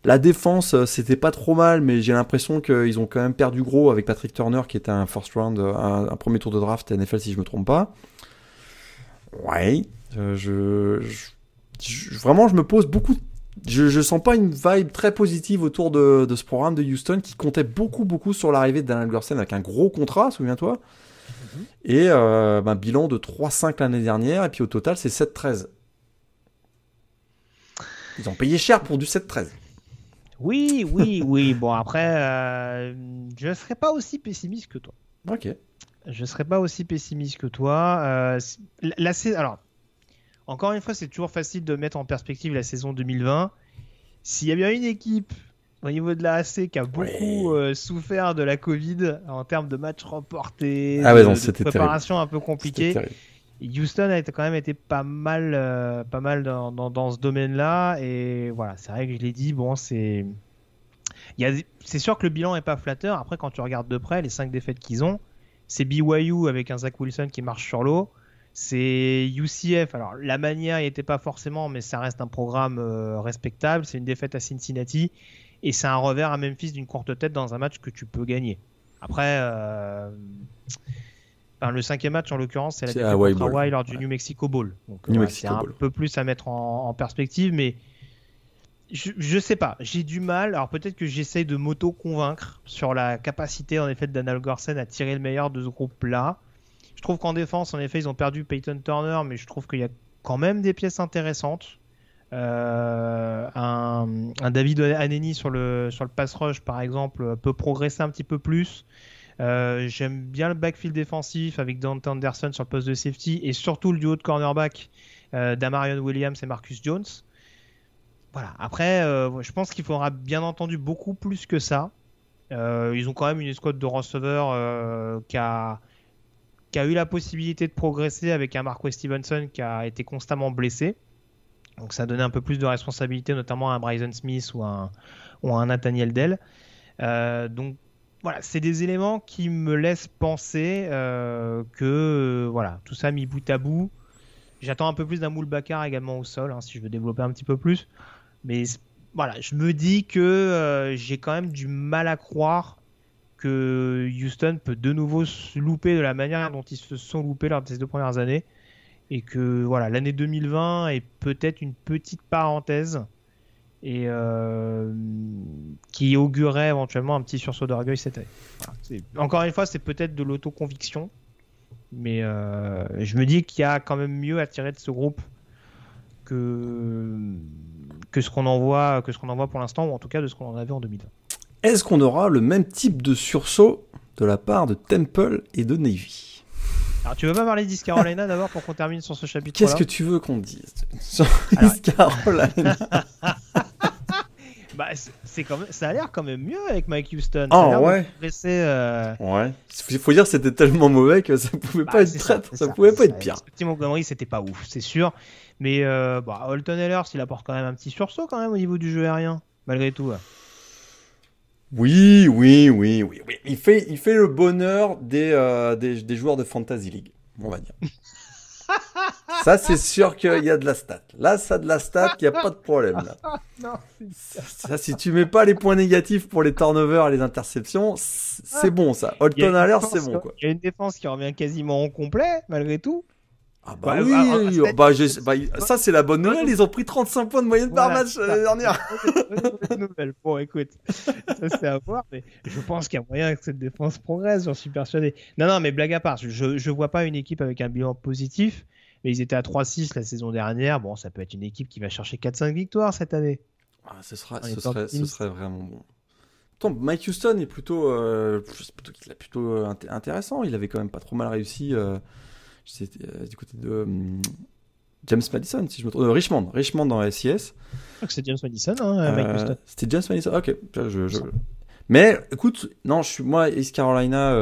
La défense, c'était pas trop mal, mais j'ai l'impression qu'ils ont quand même perdu gros avec Patrick Turner, qui était un first round, un, un premier tour de draft NFL, si je me trompe pas. Ouais, euh, je, je, je, vraiment, je me pose beaucoup. Je, je sens pas une vibe très positive autour de, de, ce programme de Houston qui comptait beaucoup, beaucoup sur l'arrivée de Daniel Gersen avec un gros contrat, souviens-toi. Mm -hmm. Et euh, ben, bilan de 3-5 l'année dernière, et puis au total, c'est 7-13. Ils ont payé cher pour du 7-13. Oui, oui, oui. Bon, après, euh, je ne serais pas aussi pessimiste que toi. Ok. Je ne serais pas aussi pessimiste que toi. Euh, la, alors, encore une fois, c'est toujours facile de mettre en perspective la saison 2020. S'il y a bien une équipe au niveau de la AC qui a beaucoup ouais. euh, souffert de la Covid en termes de matchs reportés, ah ouais, non, de, de préparation terrible. un peu compliquée. Houston a quand même été pas mal, euh, pas mal dans, ce domaine-là. Et voilà, c'est vrai que je l'ai dit, bon, c'est. C'est sûr que le bilan est pas flatteur. Après, quand tu regardes de près, les cinq défaites qu'ils ont, c'est BYU avec un Zach Wilson qui marche sur l'eau. C'est UCF. Alors, la manière n'y était pas forcément, mais ça reste un programme euh, respectable. C'est une défaite à Cincinnati. Et c'est un revers à Memphis d'une courte tête dans un match que tu peux gagner. Après, euh, le cinquième match, en l'occurrence, c'est la défaite contre Hawaii lors du New Mexico Bowl. Donc, c'est un peu plus à mettre en, perspective, mais je, je, sais pas. J'ai du mal. Alors, peut-être que j'essaye de m'auto-convaincre sur la capacité, en effet, d'Anal Gorsen à tirer le meilleur de ce groupe-là. Je trouve qu'en défense, en effet, ils ont perdu Peyton Turner, mais je trouve qu'il y a quand même des pièces intéressantes. Euh, un, David Aneni sur le, sur le pass rush, par exemple, peut progresser un petit peu plus. Euh, j'aime bien le backfield défensif avec Dante Anderson sur le poste de safety et surtout le duo de cornerback euh, d'Amarion Williams et Marcus Jones. Voilà. Après, je pense qu'il faudra bien entendu beaucoup plus que ça. ils ont quand même une escouade de receveurs qui a eu la possibilité de progresser avec un Marco Stevenson qui a été constamment blessé. Donc ça a donné un peu plus de responsabilité, notamment à un Bryson Smith ou ou un Nathaniel Dell. Euh, donc voilà, c'est des éléments qui me laissent penser euh, que voilà, tout ça mis bout à bout. J'attends un peu plus d'un moule Bakar également au sol, hein, si je veux développer un petit peu plus. Mais voilà, je me dis que euh, j'ai quand même du mal à croire que Houston peut de nouveau se louper de la manière dont ils se sont loupés lors de deux premières années. Et que voilà, l'année 2020 est peut-être une petite parenthèse et euh, qui augurait éventuellement un petit sursaut d'orgueil cette année. Encore une fois, c'est peut-être de l'autoconviction, mais euh, je me dis qu'il y a quand même mieux à tirer de ce groupe que, que ce qu'on en voit, que ce qu'on pour l'instant, ou en tout cas de ce qu'on en avait en 2020. Est-ce qu'on aura le même type de sursaut de la part de Temple et de Navy? Alors tu veux pas parler d'East Carolina d'abord pour qu'on termine sur ce chapitre Qu'est-ce que tu veux qu'on dise? Sur East Carolina Bah, c'est quand même, ça a l'air quand même mieux avec Mike Houston. Ah ouais. Euh, ouais. Il faut dire que c'était tellement mauvais que ça pouvait bah, pas être ça, pouvait pas être pire. Petit Montgomery, c'était pas ouf, c'est sûr. Mais euh, bah, Holton Ellers, il apporte quand même un petit sursaut quand même au niveau du jeu aérien, malgré tout. Oui, oui, oui, oui, oui. Il fait, il fait le bonheur des, euh, des, des, joueurs de Fantasy League, on va dire. ça, c'est sûr qu'il y a de la stat. Là, ça de la stat, il n'y a pas de problème. Là. non, ça, si tu mets pas les points négatifs pour les turnovers et les interceptions, c'est bon ça. Holton l'air, c'est bon. Quoi. Il y a une défense qui revient quasiment au complet, malgré tout. Ah bah, oui, bah, bah, ça c'est la bonne nouvelle, ils ont pris 35 points de moyenne par match l'année dernière. Bon écoute, ça c'est à voir, mais je pense qu'il y a moyen que cette défense progresse, j'en suis persuadé. Non, non, mais blague à part, je, je vois pas une équipe avec un bilan positif, mais ils étaient à 3-6 la saison dernière, bon ça peut être une équipe qui va chercher 4-5 victoires cette année. Ah, ce, sera, ce, serait, ce serait vraiment bon. Mike Houston est plutôt, euh, plutôt, plutôt euh, intéressant, il avait quand même pas trop mal réussi... Euh, c'était du côté de James Madison, si je me trompe. Richmond, Richmond dans la SIS. c'est James Madison, hein, C'était James Madison, ok. Mais écoute, non, je suis moi, East Carolina,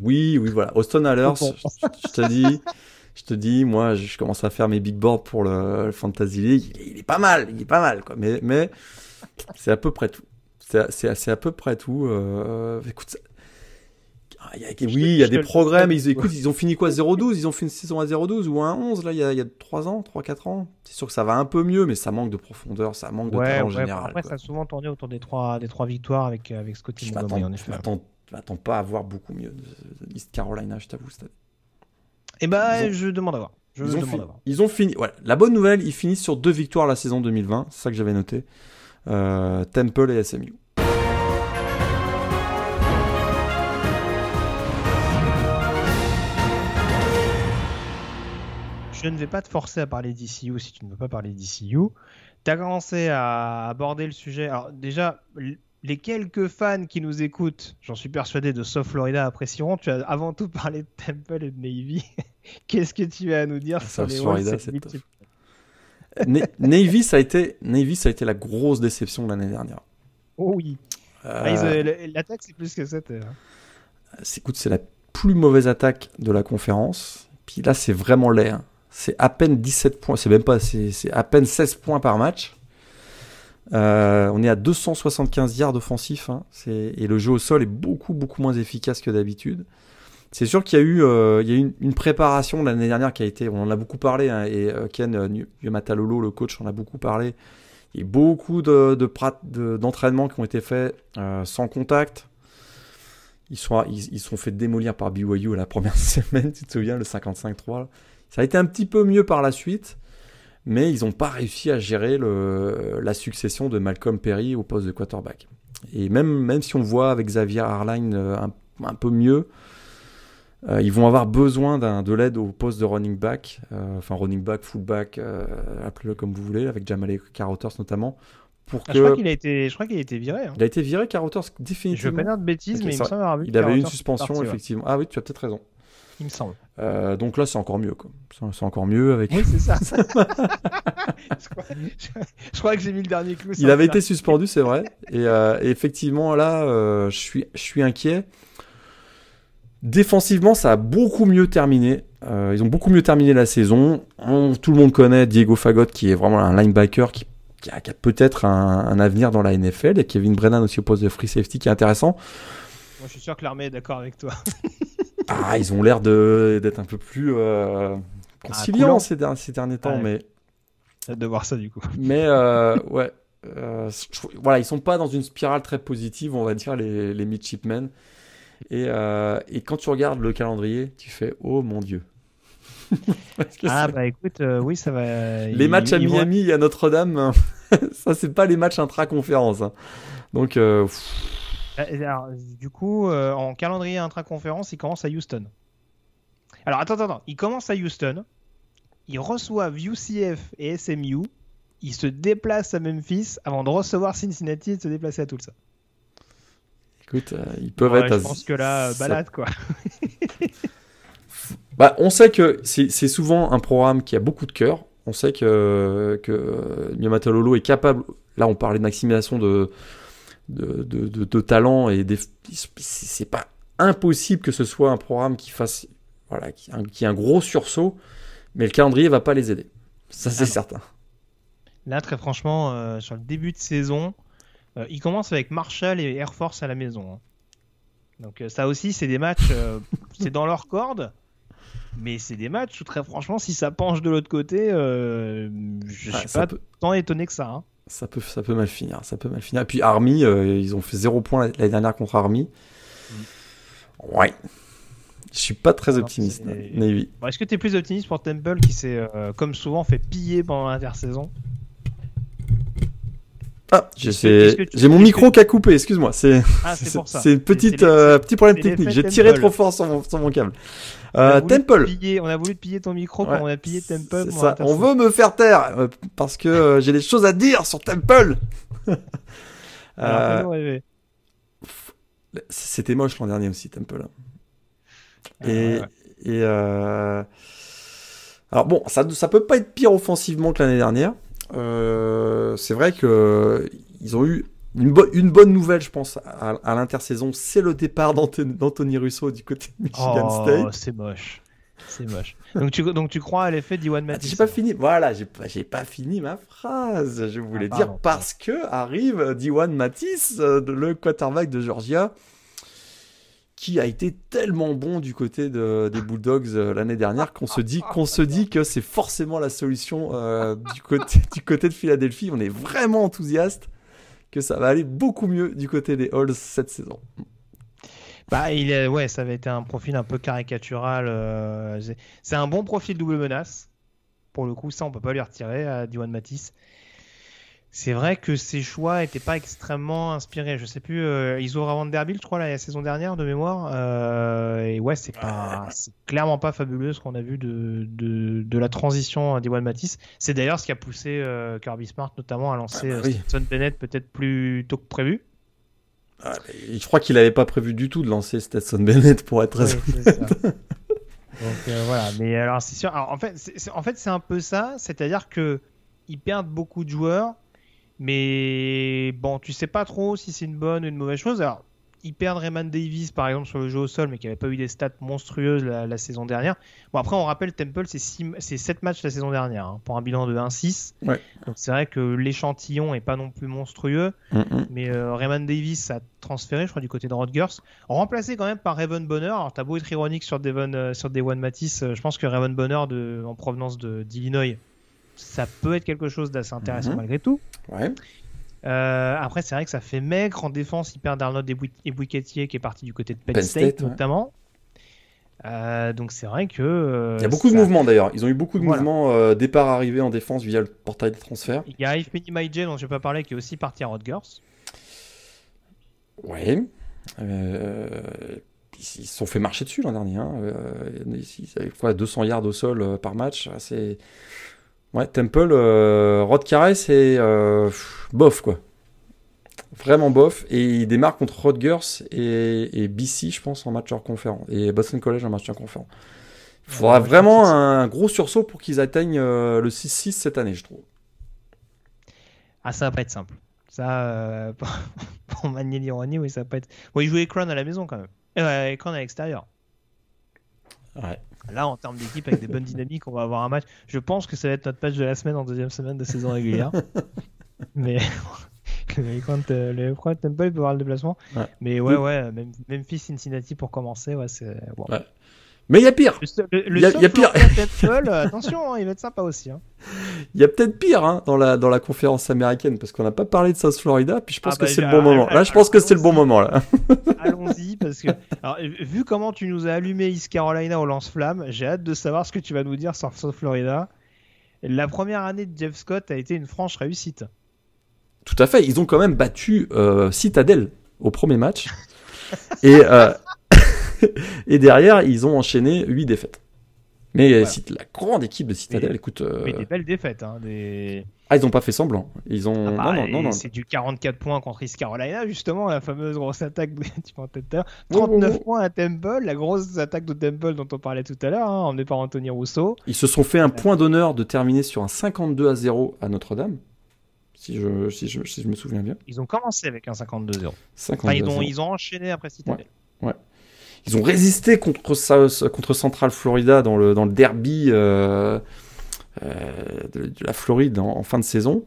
oui, oui, voilà. Austin Allers, je, te dis, je te dis, moi, je commence à faire mes big boards pour le, Fantasy League. Il est, pas mal, il est pas mal, quoi. Mais, mais c'est à peu près tout. C'est à peu près tout. écoute, ah, oui, il y a des progrès, mais ils, écoute, ils ont fini quoi 0-12 Ils ont fait une saison à 0-12 ou à 11 là, il y, a, il y a 3 ans, 3-4 ans? C'est sûr que ça va un peu mieux, mais ça manque de profondeur, ça manque de talent en général. Après, ça a souvent tourné autour des 3, des 3 victoires avec, euh, avec Scotty Montgomery, en effet. Je m'attends pas à voir beaucoup mieux de, East Carolina, je t'avoue. Eh ben, je demande à voir. Je ils, ont demande à voir. ils ont fini. Ouais, la bonne nouvelle, ils finissent sur deux victoires la saison 2020. C'est ça que j'avais noté. Euh, Temple et SMU. je ne vais pas te forcer à parler d'ICU si tu ne veux pas parler d'ICU. Tu as commencé à aborder le sujet. Alors, déjà, les quelques fans qui nous écoutent, j'en suis persuadé, de South Florida apprécieront. Tu as avant tout parlé de Temple et de Navy. Qu'est-ce que tu as à nous dire sur les Florida, Navy, ça a été, Navy, ça a été la grosse déception de l'année dernière. Oh oui. Euh, ah, l'attaque, c'est plus que ça. Hein. Écoute, c'est la plus mauvaise attaque de la conférence. Puis là, c'est vraiment laid. Hein c'est à peine 17 points, c'est même pas, c'est à peine 16 points par match. Euh, on est à 275 yards offensifs hein, et le jeu au sol est beaucoup beaucoup moins efficace que d'habitude. c'est sûr qu'il y a eu, euh, une, préparation l'année dernière qui a été, on en a beaucoup parlé, hein, et euh, Ken Yamatalolo, le coach, en a beaucoup parlé. Il y a eu beaucoup de, d'entraînements qui ont été faits sans contact. Ils sont, sont fait démolir par BYU la première semaine, tu te souviens, le 55-3. Ça a été un petit peu mieux par la suite, mais ils n'ont pas réussi à gérer le, la succession de Malcolm Perry au poste de quarterback. Et même, même si on voit avec Xavier Harline un, un peu mieux, euh, ils vont avoir besoin de l'aide au poste de running back, euh, enfin running back, fullback, euh, appelez-le comme vous voulez, avec Jamal Carotters notamment. Pour ah, que... je crois qu'il a été, je crois qu'il a été viré. Hein. Il a été viré Carotters définitivement. Je veux pas dire de bêtises, mais il me semble avoir vu. Il avait une suspension effectivement. Ah oui, tu as peut-être raison. Il me semble. donc là, c'est encore mieux. C'est encore mieux avec. Oui, c'est ça. je, crois, que j'ai mis le dernier clou. Il avait été suspendu, c'est vrai. Et, et, effectivement, là, je suis, je suis inquiet. Défensivement, ça a beaucoup mieux terminé. Euh, ils ont beaucoup mieux terminé la saison. tout le monde connaît Diego Fagot, qui est vraiment un linebacker qui, a, peut-être un, avenir dans la NFL. Et Kevin Brennan aussi au poste de free safety, qui est intéressant. Moi, je suis sûr que l'armée est d'accord avec toi. ah, ils ont l'air d'être un peu plus euh, conciliants ces, derniers temps, mais. de voir ça du coup. Mais euh, ouais. Euh, voilà, ils sont pas dans une spirale très positive, on va dire, les, les midshipmen. Euh, et, quand tu regardes le calendrier, tu fais Oh mon Dieu. ah bah écoute, euh, oui, ça va. Les matchs à Miami et à Notre-Dame, ça c'est pas les matchs intra-conférence. Hein. Donc. Euh, du coup, en calendrier intra-conférence, il commence à Houston. Alors attends, attends, attends. Il commence à Houston. Ils reçoivent UCF et SMU. Ils se déplacent à Memphis avant de recevoir Cincinnati et de se déplacer à Tulsa. Écoute, euh, ils peuvent être. Je pense que là, balade quoi. bah, on sait que c'est souvent un programme qui a beaucoup de cœur. On sait que, que Lolo est capable. Là, on parlait de maximisation de, de, de, talent et c'est pas impossible que ce soit un programme qui fasse. Voilà, qui, qui a un gros sursaut, mais le calendrier va pas les aider. Ça, c'est ah certain. Là, très franchement, euh, sur le début de saison, euh, il commence avec Marshall et Air Force à la maison. Hein. Donc euh, ça aussi, c'est des matchs, c'est dans leur corde. Mais c'est des matchs où très franchement, si ça penche de l'autre côté, je suis pas tant étonné que ça. Hein. Ça peut, ça peut mal finir. Ça peut mal finir. Et puis Army, ils ont fait zéro point l'année dernière contre Army. Mm. Ouais. Je suis pas très optimiste, Navy. Est-ce que tu es plus optimiste pour Temple qui s'est, comme souvent, fait piller pendant l'intersaison? Ah, j'ai mon micro qui a coupé, excuse-moi. C'est ah, c'est petite euh, petit problème technique. J'ai tiré trop fort sur mon, sur mon câble. Euh, Temple. on a voulu te piller ton micro quand on a pillé Temple. Ça. On veut me faire taire euh, parce que euh, j'ai des choses à dire sur Temple. C'était moche l'an dernier aussi Temple. Ah, et et alors bon, ça ça peut pas être pire offensivement que l'année dernière. Euh, c'est vrai que ils ont eu une, une, bonne nouvelle, je pense, à, l'intersaison, c'est le départ d'Anthony Russo du côté de Michigan oh, State. C'est moche. C'est moche. donc, tu, donc tu crois à l'effet d'Iwan ah, Matisse J'ai pas fini. Voilà, j'ai pas, pas fini ma phrase. Je voulais ah, dire parce que arrive Diwan Matisse, euh, le quarterback de Georgia, qui a été tellement bon du côté des Bulldogs euh, l'année dernière qu'on se dit qu'on se dit que c'est forcément la solution euh, du côté du côté de Philadelphie. On est vraiment enthousiaste que ça va aller beaucoup mieux du côté des Halls cette saison. Bah, il est, ouais, ça avait été un profil un peu caricatural. Euh, c'est un bon profil double menace. Pour le coup, ça, on peut pas lui retirer à Diwan Matisse c'est vrai que ses choix n'étaient pas extrêmement inspirés. Je sais plus, euh, Iso Vanderbilt, je crois, la saison dernière de mémoire. Euh, et ouais, c'est pas, clairement pas fabuleux ce qu'on a vu de, de, la transition d'Iwan Matisse. C'est d'ailleurs ce qui a poussé euh, Kirby Smart notamment à lancer ah bah Bennett peut-être plus tôt que prévu. Ah, je crois qu'il n'avait pas prévu du tout de lancer Stetson Bennett pour être très Donc voilà, mais alors c'est sûr. en fait, c'est, en fait, c'est un peu ça, c'est-à-dire que ils perdent beaucoup de joueurs mais bon, tu sais pas trop si c'est une bonne ou une mauvaise chose. Alors, ils perdent Raymond Davis par exemple sur le jeu au sol, mais qui n'avait pas eu des stats monstrueuses la, saison dernière. Bon, après, on rappelle, Temple, c'est 7 matchs la saison dernière, hein, pour un bilan de 1-6. Ouais. Donc c'est vrai que l'échantillon est pas non plus monstrueux, mais euh, Raymond Davis a transféré, je crois, du côté de Rodgers, remplacé quand même par Raven Bonner. Alors, t'as beau être ironique sur Devon, euh, sur Devon Matisse, euh, je pense que Raven Bonner de, en provenance de- d'Illinois, ça peut être quelque chose d'assez intéressant Mhm. malgré tout. Ouais. Euh, après, c'est vrai que ça fait maigre en défense. Ils perdent Arnold et Bouquetier qui est parti du côté de Penn, Penn State, State, ouais. notamment. Euh, donc c'est vrai que. euh, Il y a beaucoup de mouvements d'ailleurs. Ils ont eu beaucoup de Voilà. mouvements départ-arrivée en défense via le portail des transferts. Il y a Penny Maijay, dont je n'ai pas parlé, qui est aussi parti à Rutgers. Ouais. Ils se sont fait marcher dessus l'an dernier. Hein. Ils avaient quoi, 200 yards au sol par match. C'est ouais, Temple, euh, Rod Carey, c'est euh, bof quoi. Vraiment bof. Et il démarre contre Rutgers et, et BC, je pense, en match hors conférence. Et Boston College en match hors conférence. Il faudra Ouais, vraiment un gros sursaut pour qu'ils atteignent euh, le 6-6 cette année, je trouve. Ah, ça va pas être simple. Ça, pour, pour manier l'ironie, oui, ça va pas être. Bon, ils jouent Ekron à la maison quand même. Euh, Ekron à l'extérieur. Ouais. Là, en termes d'équipe, avec des bonnes dynamiques, on va avoir un match. Je pense que ça va être notre match de la semaine en deuxième semaine de saison régulière. Mais le Ekron, euh, le Temple peut avoir le déplacement. Ouais. Mais ouais, ouais, même Memphis, Cincinnati pour commencer, ouais, c'est. bon. Ouais. Mais il y a pire. Le, seul- le, le Y a- y a pire. Euh, attention, hein, il va être sympa aussi. hein. Il y a peut-être pire hein, dans, la, dans la conférence américaine parce qu'on n'a pas parlé de South Florida. Puis je pense Ah que bah, c'est le bon moment. Là, je pense que c'est le bon moment. Là. Allons-y, parce que alors, vu comment tu nous as allumé East Carolina au lance-flamme, j'ai hâte de savoir ce que tu vas nous dire sur South Florida. La première année de Jeff Scott a été une franche réussite. Tout à fait. Ils ont quand même battu euh, Citadel au premier match. et, euh, et derrière, ils ont enchaîné 8 défaites. Mais Voilà. La grande équipe de Citadel, Mais- écoute. euh, Mais des belles défaites. Hein, des... Ah, ils n'ont pas fait semblant. Ils ont. Ah bah, non, non, non. C'est du 44 points contre East Carolina, justement, la fameuse grosse attaque de tu m'en tête tout à l'heure. Ouais, ouais, 39 ouais. points à Temple, la grosse attaque de Temple dont on parlait tout à l'heure, hein, emmenée par Anthony Rousseau. Ils se sont fait un point d'honneur de terminer sur un 52 à 0 à Notre-Dame. Si je, si, je, si je me souviens bien. Ils ont commencé avec un 52-0. 52 Enfin, ils ont, 0. ils ont enchaîné après Citadel. Ils ont résisté contre, South- contre Central Florida dans le, dans le derby euh, euh, de, de la Floride en, en fin de saison.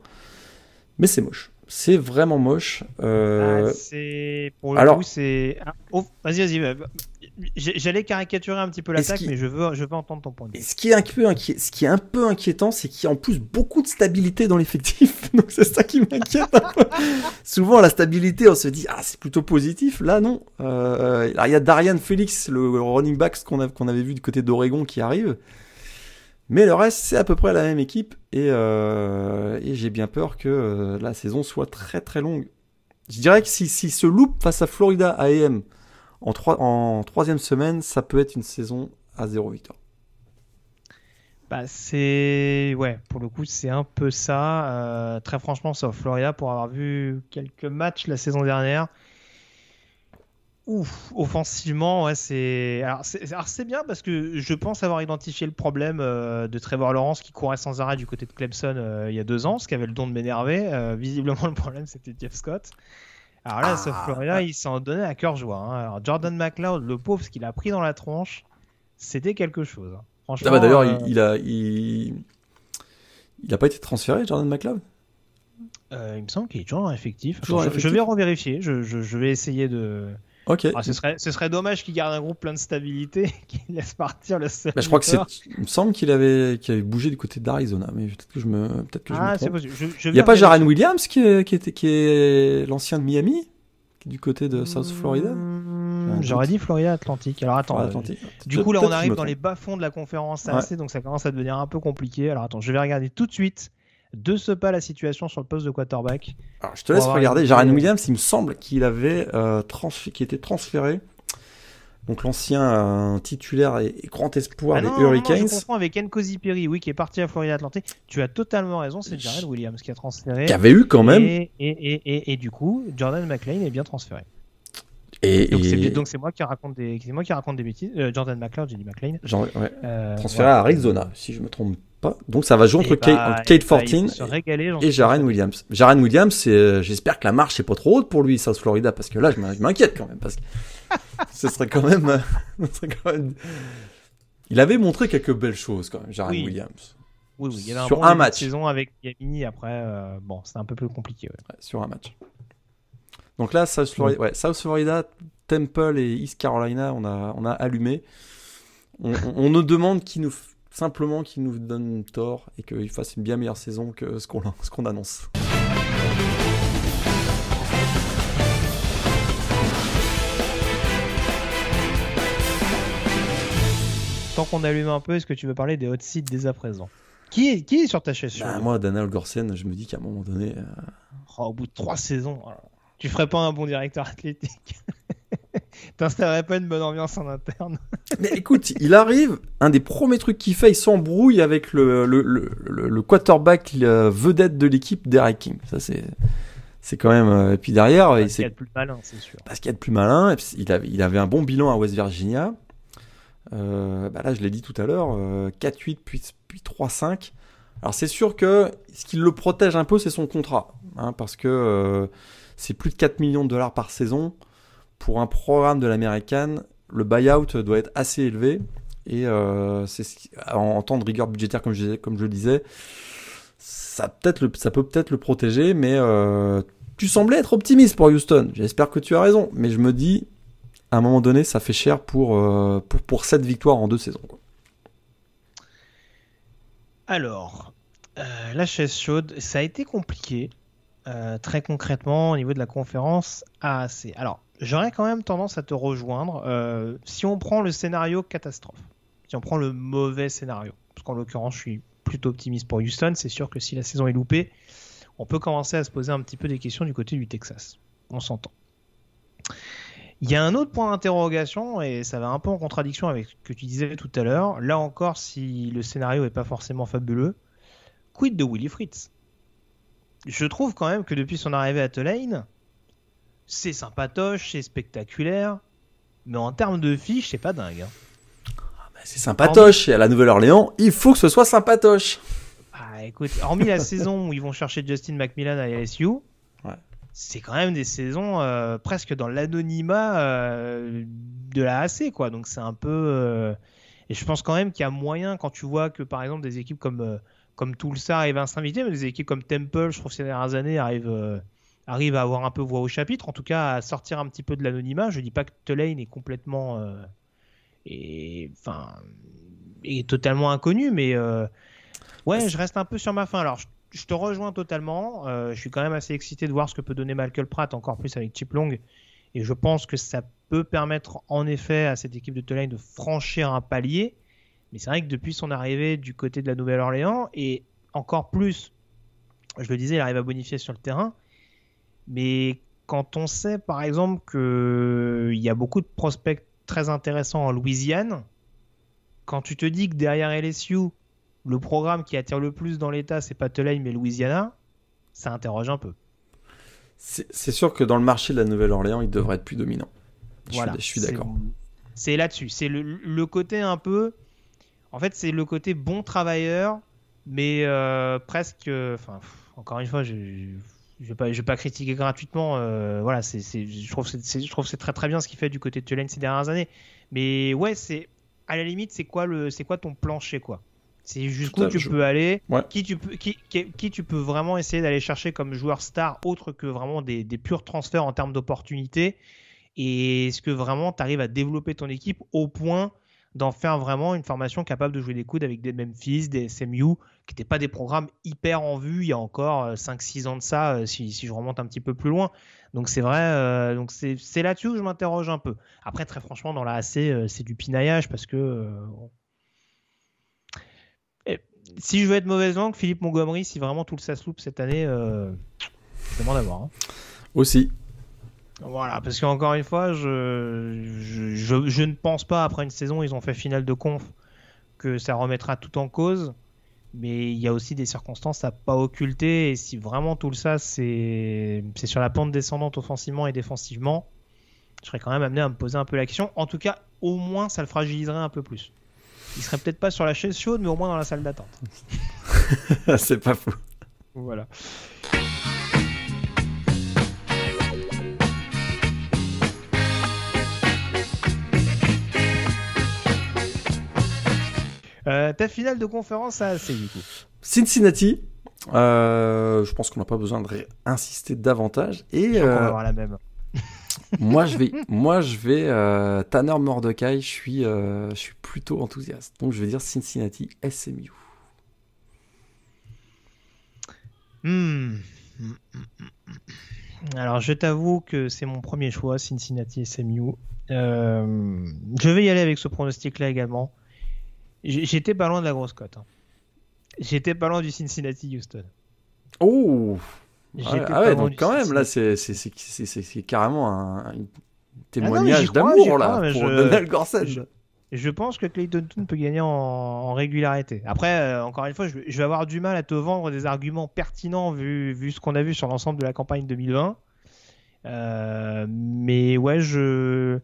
Mais c'est moche. C'est vraiment moche. Euh, Ah, c'est pour le alors- c'est oh, vas-y vas-y bah, j'allais caricaturer un petit peu l'attaque qu'il- mais je veux je veux entendre ton point de et vue ce qui est un peu, inquié- ce qui est un peu inquiétant, c'est qu'il y a en plus beaucoup de stabilité dans l'effectif. Donc c'est ça qui m'inquiète. Souvent, la stabilité, on se dit, ah, c'est plutôt positif. Là, non. Euh, il y a Darian Felix, le running back qu'on avait vu du côté d'Oregon qui arrive. Mais le reste, c'est à peu près la même équipe. Et, euh, j'ai bien peur que euh, la saison soit très très longue. Je dirais que si, si se loupe face à Florida AM en, en troisième semaine, ça peut être une saison à zéro victoire. Bah c'est ouais pour le coup c'est un peu ça Euh, très franchement sauf Florida pour avoir vu quelques matchs la saison dernière Ouf, offensivement, ouais, c'est alors c'est bien parce que je pense avoir identifié le problème euh, de Trevor Lawrence qui courait sans arrêt du côté de Clemson euh, il y a deux ans, ce qui avait le don de m'énerver. Visiblement, le problème c'était Jeff Scott. Alors là, Ah, sauf Florida, il s'en donnait à cœur joie. hein. Alors Jordan McLeod, le pauvre, ce qu'il a pris dans la tronche, c'était quelque chose. hein. Franchement. Ah bah, D'ailleurs, euh, il, il a, il, il a pas été transféré, Jordan McLeod? Euh, il me semble qu'il est toujours en effectif. Toujours en Attends, je, vais revérifier. Je, je, je vais essayer de. Ok. Ah, ce, serait, ce serait dommage qu'il garde un groupe plein de stabilité, qu'il laisse partir le seul. Bah, je crois que c'est. Il me semble qu'il avait, qu'il avait bougé du côté d'Arizona, mais peut-être que je me, peut-être que Ah, c'est possible. Il n'y a pas. Jaren Williams qui est, qui est, qui est l'ancien de Miami, qui est du côté de South Florida? Mmh, J'aurais dit Florida Atlantique. Alors attends. Euh, Atlantique. Du coup, là, on arrive dans les bas-fonds de la conférence Ouais. AC, donc ça commence à devenir un peu compliqué. Alors attends, je vais regarder tout de suite de ce pas la situation sur le poste de quarterback. Alors, je te laisse regarder. une Jaren. Williams, il me semble qu'il avait euh, qui était transféré. Donc l'ancien euh, titulaire et, et grand espoir Ah des non, non, non, Hurricanes. je confonds avec Nkosi Perry, oui, qui est parti à Florida Atlantique. Tu as totalement raison, c'est Jared Williams qui a transféré. qui avait eu quand même. Et, et, et du coup, Jordan McLean est bien transféré. Et, Donc c'est moi qui raconte des c'est moi qui raconte des bêtises. Euh, Jordan McLeod, j'ai dit McLean. genre, ouais, Euh, transféré à Arizona, si je me trompe pas. Donc ça va jouer entre Kate, bah, entre Kate et bah, Fortin régaler, j'en et Jaren. Williams. Jaren Williams, euh, j'espère que la marche est pas trop haute pour lui, South Florida, parce que là, je m'in- je m'inquiète quand même, parce que ce serait quand même, euh, ce serait quand même- Il avait montré quelques belles choses quand même, Jaren Oui. Williams, Oui, oui, il y avait un Sur bon un match. saison avec Yamini. Après, bon, c'est un peu plus compliqué. Ouais, sur un match. Donc là, South Florida, ouais, South Florida, Temple et East Carolina, on a, on a allumé. On, on- on nous demande qui nous, f- simplement qu'ils nous donnent tort et qu'ils fassent une bien meilleure saison que ce qu'on ce qu'on annonce. Tant qu'on allume un peu, est-ce que tu veux parler des hot seats dès à présent? Qui est, qui est sur ta chaise Bah, moi, Daniel Gorsen, je me dis qu'à un moment donné, euh, Oh, Au bout de trois saisons, là. Tu ferais pas un bon directeur athlétique T'installerais pas une bonne ambiance en interne Mais écoute, il arrive, un des premiers trucs qu'il fait, il s'embrouille avec le, le, le, le- le quarterback le vedette de l'équipe, Derek King. Ça, c'est, c'est quand même. euh, Et puis derrière, il Il y a de plus malin, c'est sûr. parce qu'il y a de plus malin. il, avait, il avait un bon bilan à West Virginia. Euh, bah là, je l'ai dit tout à l'heure, euh, 4-8 puis, puis 3-5. Alors c'est sûr que ce qui le protège un peu, c'est son contrat. hein, parce que euh, c'est plus de 4 millions de dollars par saison. Pour un programme de l'américaine, le buyout doit être assez élevé. Et euh, en, temps de rigueur budgétaire, comme je, le disais, ça, peut-être le- peut peut-être le protéger. Mais euh, tu semblais être optimiste pour Houston. J'espère que tu as raison. Mais je me dis, à un moment donné, ça fait cher pour, euh, cette victoire en deux saisons. Alors, euh, la chaise chaude, ça a été compliqué, euh, très concrètement, au niveau de la conférence AAC. Alors, j'aurais quand même tendance à te rejoindre. euh, si on prend le scénario catastrophe, si on prend le mauvais scénario, parce qu'en l'occurrence, je suis plutôt optimiste pour Houston, c'est sûr que si la saison est loupée, on peut commencer à se poser un petit peu des questions du côté du Texas. On s'entend. Il y a un autre point d'interrogation, et ça va un peu en contradiction avec ce que tu disais tout à l'heure. Là encore, si le scénario n'est pas forcément fabuleux, quid de Willy Fritz? Je trouve quand même que depuis son arrivée à Tulane, c'est sympatoche, c'est spectaculaire, mais en termes de fiches, c'est pas dingue. hein. Bah, C'est sympatoche. Et à la Nouvelle-Orléans, il faut que ce soit sympatoche. Ah, écoute, hormis la saison où ils vont chercher Justin McMillan à LSU, Ouais. c'est quand même des saisons euh, presque dans l'anonymat euh, de la AC, quoi. Donc c'est un peu. euh, Et je pense quand même qu'il y a moyen, quand tu vois que par exemple des équipes comme, comme Tulsa arrivent à s'inviter, mais des équipes comme Temple, je trouve ces dernières années, arrivent, euh, arrivent à avoir un peu voix au chapitre, en tout cas à sortir un petit peu de l'anonymat. Je dis pas que Tulane est complètement. euh, et, enfin, est totalement inconnu, mais. euh, Ouais, je reste un peu sur ma fin. Alors, je, te rejoins totalement. Euh, je suis quand même assez excité de voir ce que peut donner Michael Pratt, encore plus avec Chip Long. Et je pense que ça peut permettre, en effet, à cette équipe de Tulane de franchir un palier. Mais c'est vrai que depuis son arrivée du côté de la Nouvelle-Orléans, et encore plus, je le disais, il arrive à bonifier sur le terrain. Mais quand on sait, par exemple, qu'il y a beaucoup de prospects très intéressants en Louisiane, quand tu te dis que derrière LSU, le programme qui attire le plus dans l'État, c'est pas Tulane mais Louisiana, ça interroge un peu. C'est sûr que dans le marché de la Nouvelle-Orléans, il devrait être plus dominant. Je Voilà, suis, je suis d'accord. C'est là-dessus. C'est le, le côté un peu. En fait, c'est le côté bon travailleur, mais euh, presque. Enfin, pff, encore une fois, je je vais pas, je vais pas critiquer gratuitement. euh, voilà, c'est, je trouve que c'est, très très bien ce qu'il fait du côté de Tulane ces dernières années. Mais ouais, c'est à la limite, c'est quoi le, c'est quoi ton plancher quoi? C'est jusqu'où tu je- peux aller? Ouais. Qui tu peux, qui, qui, qui tu peux vraiment essayer d'aller chercher comme joueur star, autre que vraiment des, des purs transferts en termes d'opportunités? Et est-ce que vraiment tu arrives à développer ton équipe au point d'en faire vraiment une formation capable de jouer des coudes avec des Memphis, des SMU, qui n'étaient pas des programmes hyper en vue il y a encore euh, 5-6 ans de ça, euh, si, je remonte un petit peu plus loin. Donc c'est vrai, euh, donc c'est là-dessus où je m'interroge un peu. Après, très franchement, dans la AC, euh, c'est du pinaillage parce que. euh, et si je veux être mauvaise langue, Philippe Montgomery, si vraiment tout le ça se loupe cette année, euh, je demande à voir. hein. Aussi. Voilà, parce qu'encore une fois, je, je, je- je ne pense pas, après une saison, ils ont fait finale de conf, que ça remettra tout en cause. Mais il y a aussi des circonstances à pas occulter. Et si vraiment tout ça, c'est sur la pente descendante offensivement et défensivement, je serais quand même amené à me poser un peu la question. En tout cas, au moins, ça le fragiliserait un peu plus. il serait peut-être pas sur la chaise chaude, mais au moins dans la salle d'attente. C'est pas fou. Voilà. Euh, ta finale de conférence a assez du coup. Cincinnati, euh, je pense qu'on n'a pas besoin de insister davantage. Et Je qu'on va euh, avoir la même. moi, je vais, moi, je vais Tanner Mordecai. Je suis, je suis plutôt enthousiaste. Donc, je vais dire Cincinnati SMU. Hmm. Alors, je t'avoue que c'est mon premier choix, Cincinnati SMU. Euh, je vais y aller avec ce pronostic-là également. J'étais pas loin de la grosse cote. hein. J'étais pas loin du Cincinnati Houston. Oh. Ah ouais, ah ouais, donc quand même, là, c'est carrément un, un Ah témoignage d'amour, là, crois, pour je- Daniel Gorsage. je- pense que Clayton Tune peut gagner en, en régularité. Après, euh, encore une fois, je, vais- je vais avoir du mal à te vendre des arguments pertinents vu, vu ce qu'on a vu sur l'ensemble de la campagne 2020. Euh, mais ouais, je,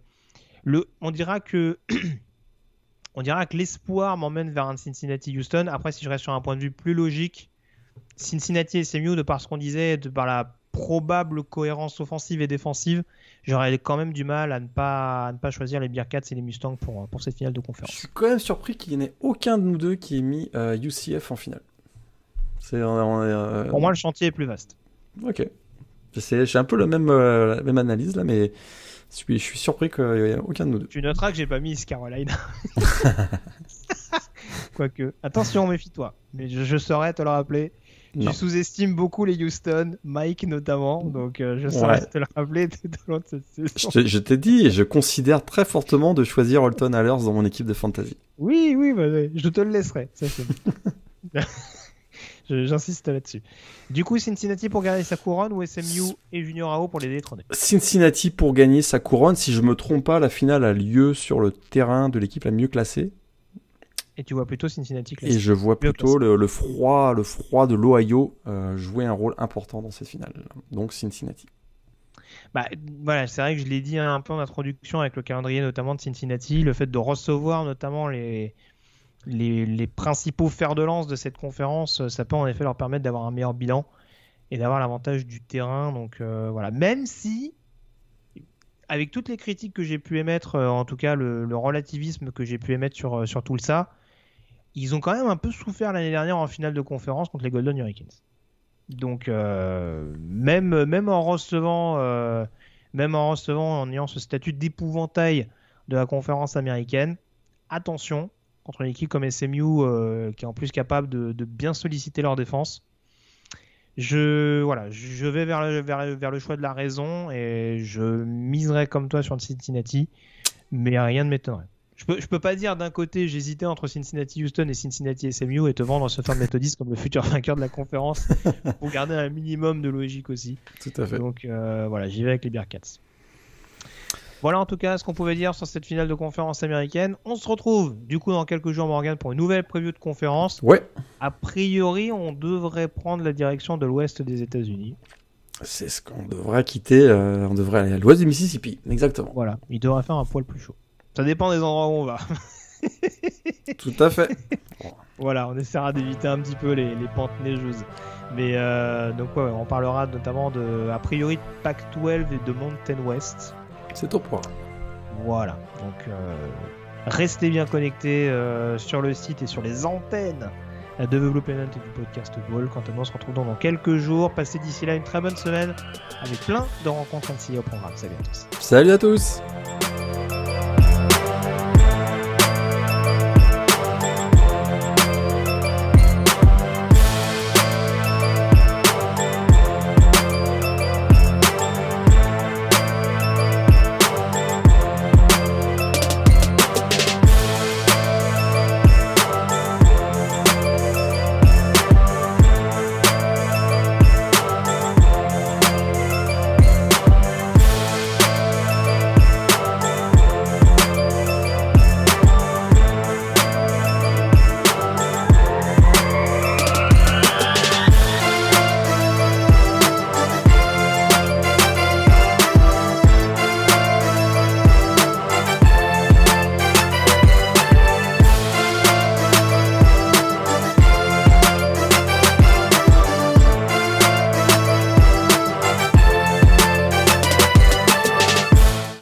le, on dira que, on dira que l'espoir m'emmène vers un Cincinnati-Houston. Après, si je reste sur un point de vue plus logique, Cincinnati et SMU, de par ce qu'on disait, de par la probable cohérence offensive et défensive, j'aurais quand même du mal à ne pas, à ne pas choisir les Bearcats et les Mustangs pour, pour cette finale de Je conférence. suis quand même surpris qu'il n'y en ait aucun de nous deux qui ait mis euh, UCF en finale. C'est on est- on est, euh, Pour moi, le chantier est plus vaste. Ok. C'est- J'ai un peu le même, euh, la même analyse là, mais je suis, je suis surpris qu'il n'y ait aucun de nous deux. Tu noteras que j'ai pas mis East Carolina. Quoique, attention, méfie-toi. Mais je, je saurais te le rappeler. Non. Tu sous-estimes beaucoup les Houston, Mike notamment, donc euh, je saurais Ouais. te le rappeler tout au long de cette Je saison. te- je t'ai dit, je considère très fortement de choisir Holton Allers dans mon équipe de fantasy. Oui, oui, bah, je te le laisserai. Ça, J'insiste là-dessus. Du coup, Cincinnati pour garder sa couronne ou SMU et Junior AO pour les détrôner? Cincinnati pour gagner sa couronne. Si je me trompe pas, la finale a lieu sur le terrain de l'équipe la mieux classée. Et tu vois plutôt Cincinnati Et classé. je vois plutôt le, le froid, le froid de l'Ohio euh, jouer un rôle important dans cette finale. Donc Cincinnati. Bah, voilà, c'est vrai que je l'ai dit un peu en introduction avec le calendrier notamment de Cincinnati, le fait de recevoir notamment les, les, principaux fers de lance de cette conférence, ça peut en effet leur permettre d'avoir un meilleur bilan et d'avoir l'avantage du terrain. Donc euh, voilà, même si, avec toutes les critiques que j'ai pu émettre, euh, en tout cas le, relativisme que j'ai pu émettre sur, euh, sur tout ça, ils ont quand même un peu souffert l'année dernière en finale de conférence contre les Golden Hurricanes. Donc euh, même, même en recevant, euh, même en recevant, en ayant ce statut d'épouvantail de la conférence américaine, attention contre une équipe comme SMU euh, qui est en plus capable de, de bien solliciter leur défense. Je voilà, je vais vers le, vers, le- vers le choix de la raison et je miserai comme toi sur Cincinnati, mais rien ne m'étonnerait. Je peux, je peux pas dire d'un côté j'hésitais entre Cincinnati Houston et Cincinnati SMU et te vendre ce fan méthodiste comme le futur vainqueur de la conférence pour garder un minimum de logique aussi. Tout à fait. Donc euh, voilà, j'y vais avec les Bearcats. Voilà en tout cas ce qu'on pouvait dire sur cette finale de conférence américaine. On se retrouve du coup dans quelques jours Morgan pour une nouvelle preview de conférence. Ouais, A priori, on devrait prendre la direction de l'ouest des États-Unis. c'est ce qu'on devrait quitter. euh, on devrait aller à l'ouest du Mississippi. Exactement. Voilà, il devrait faire un poil plus chaud. Ça dépend des endroits où on va. Tout à fait. Voilà, on essaiera d'éviter un petit peu les, les pentes neigeuses. Mais euh, donc ouais, ouais, on parlera notamment de, a priori, de Pac-12 et de Mountain West. C'est au programme. Voilà, donc euh, restez bien connectés euh, sur le site et sur les antennes de Development et du podcast Ball. Quant à nous, on se retrouve donc dans quelques jours. Passez d'ici là une très bonne semaine avec plein de rencontres ainsi au programme. Salut à tous. Salut à tous.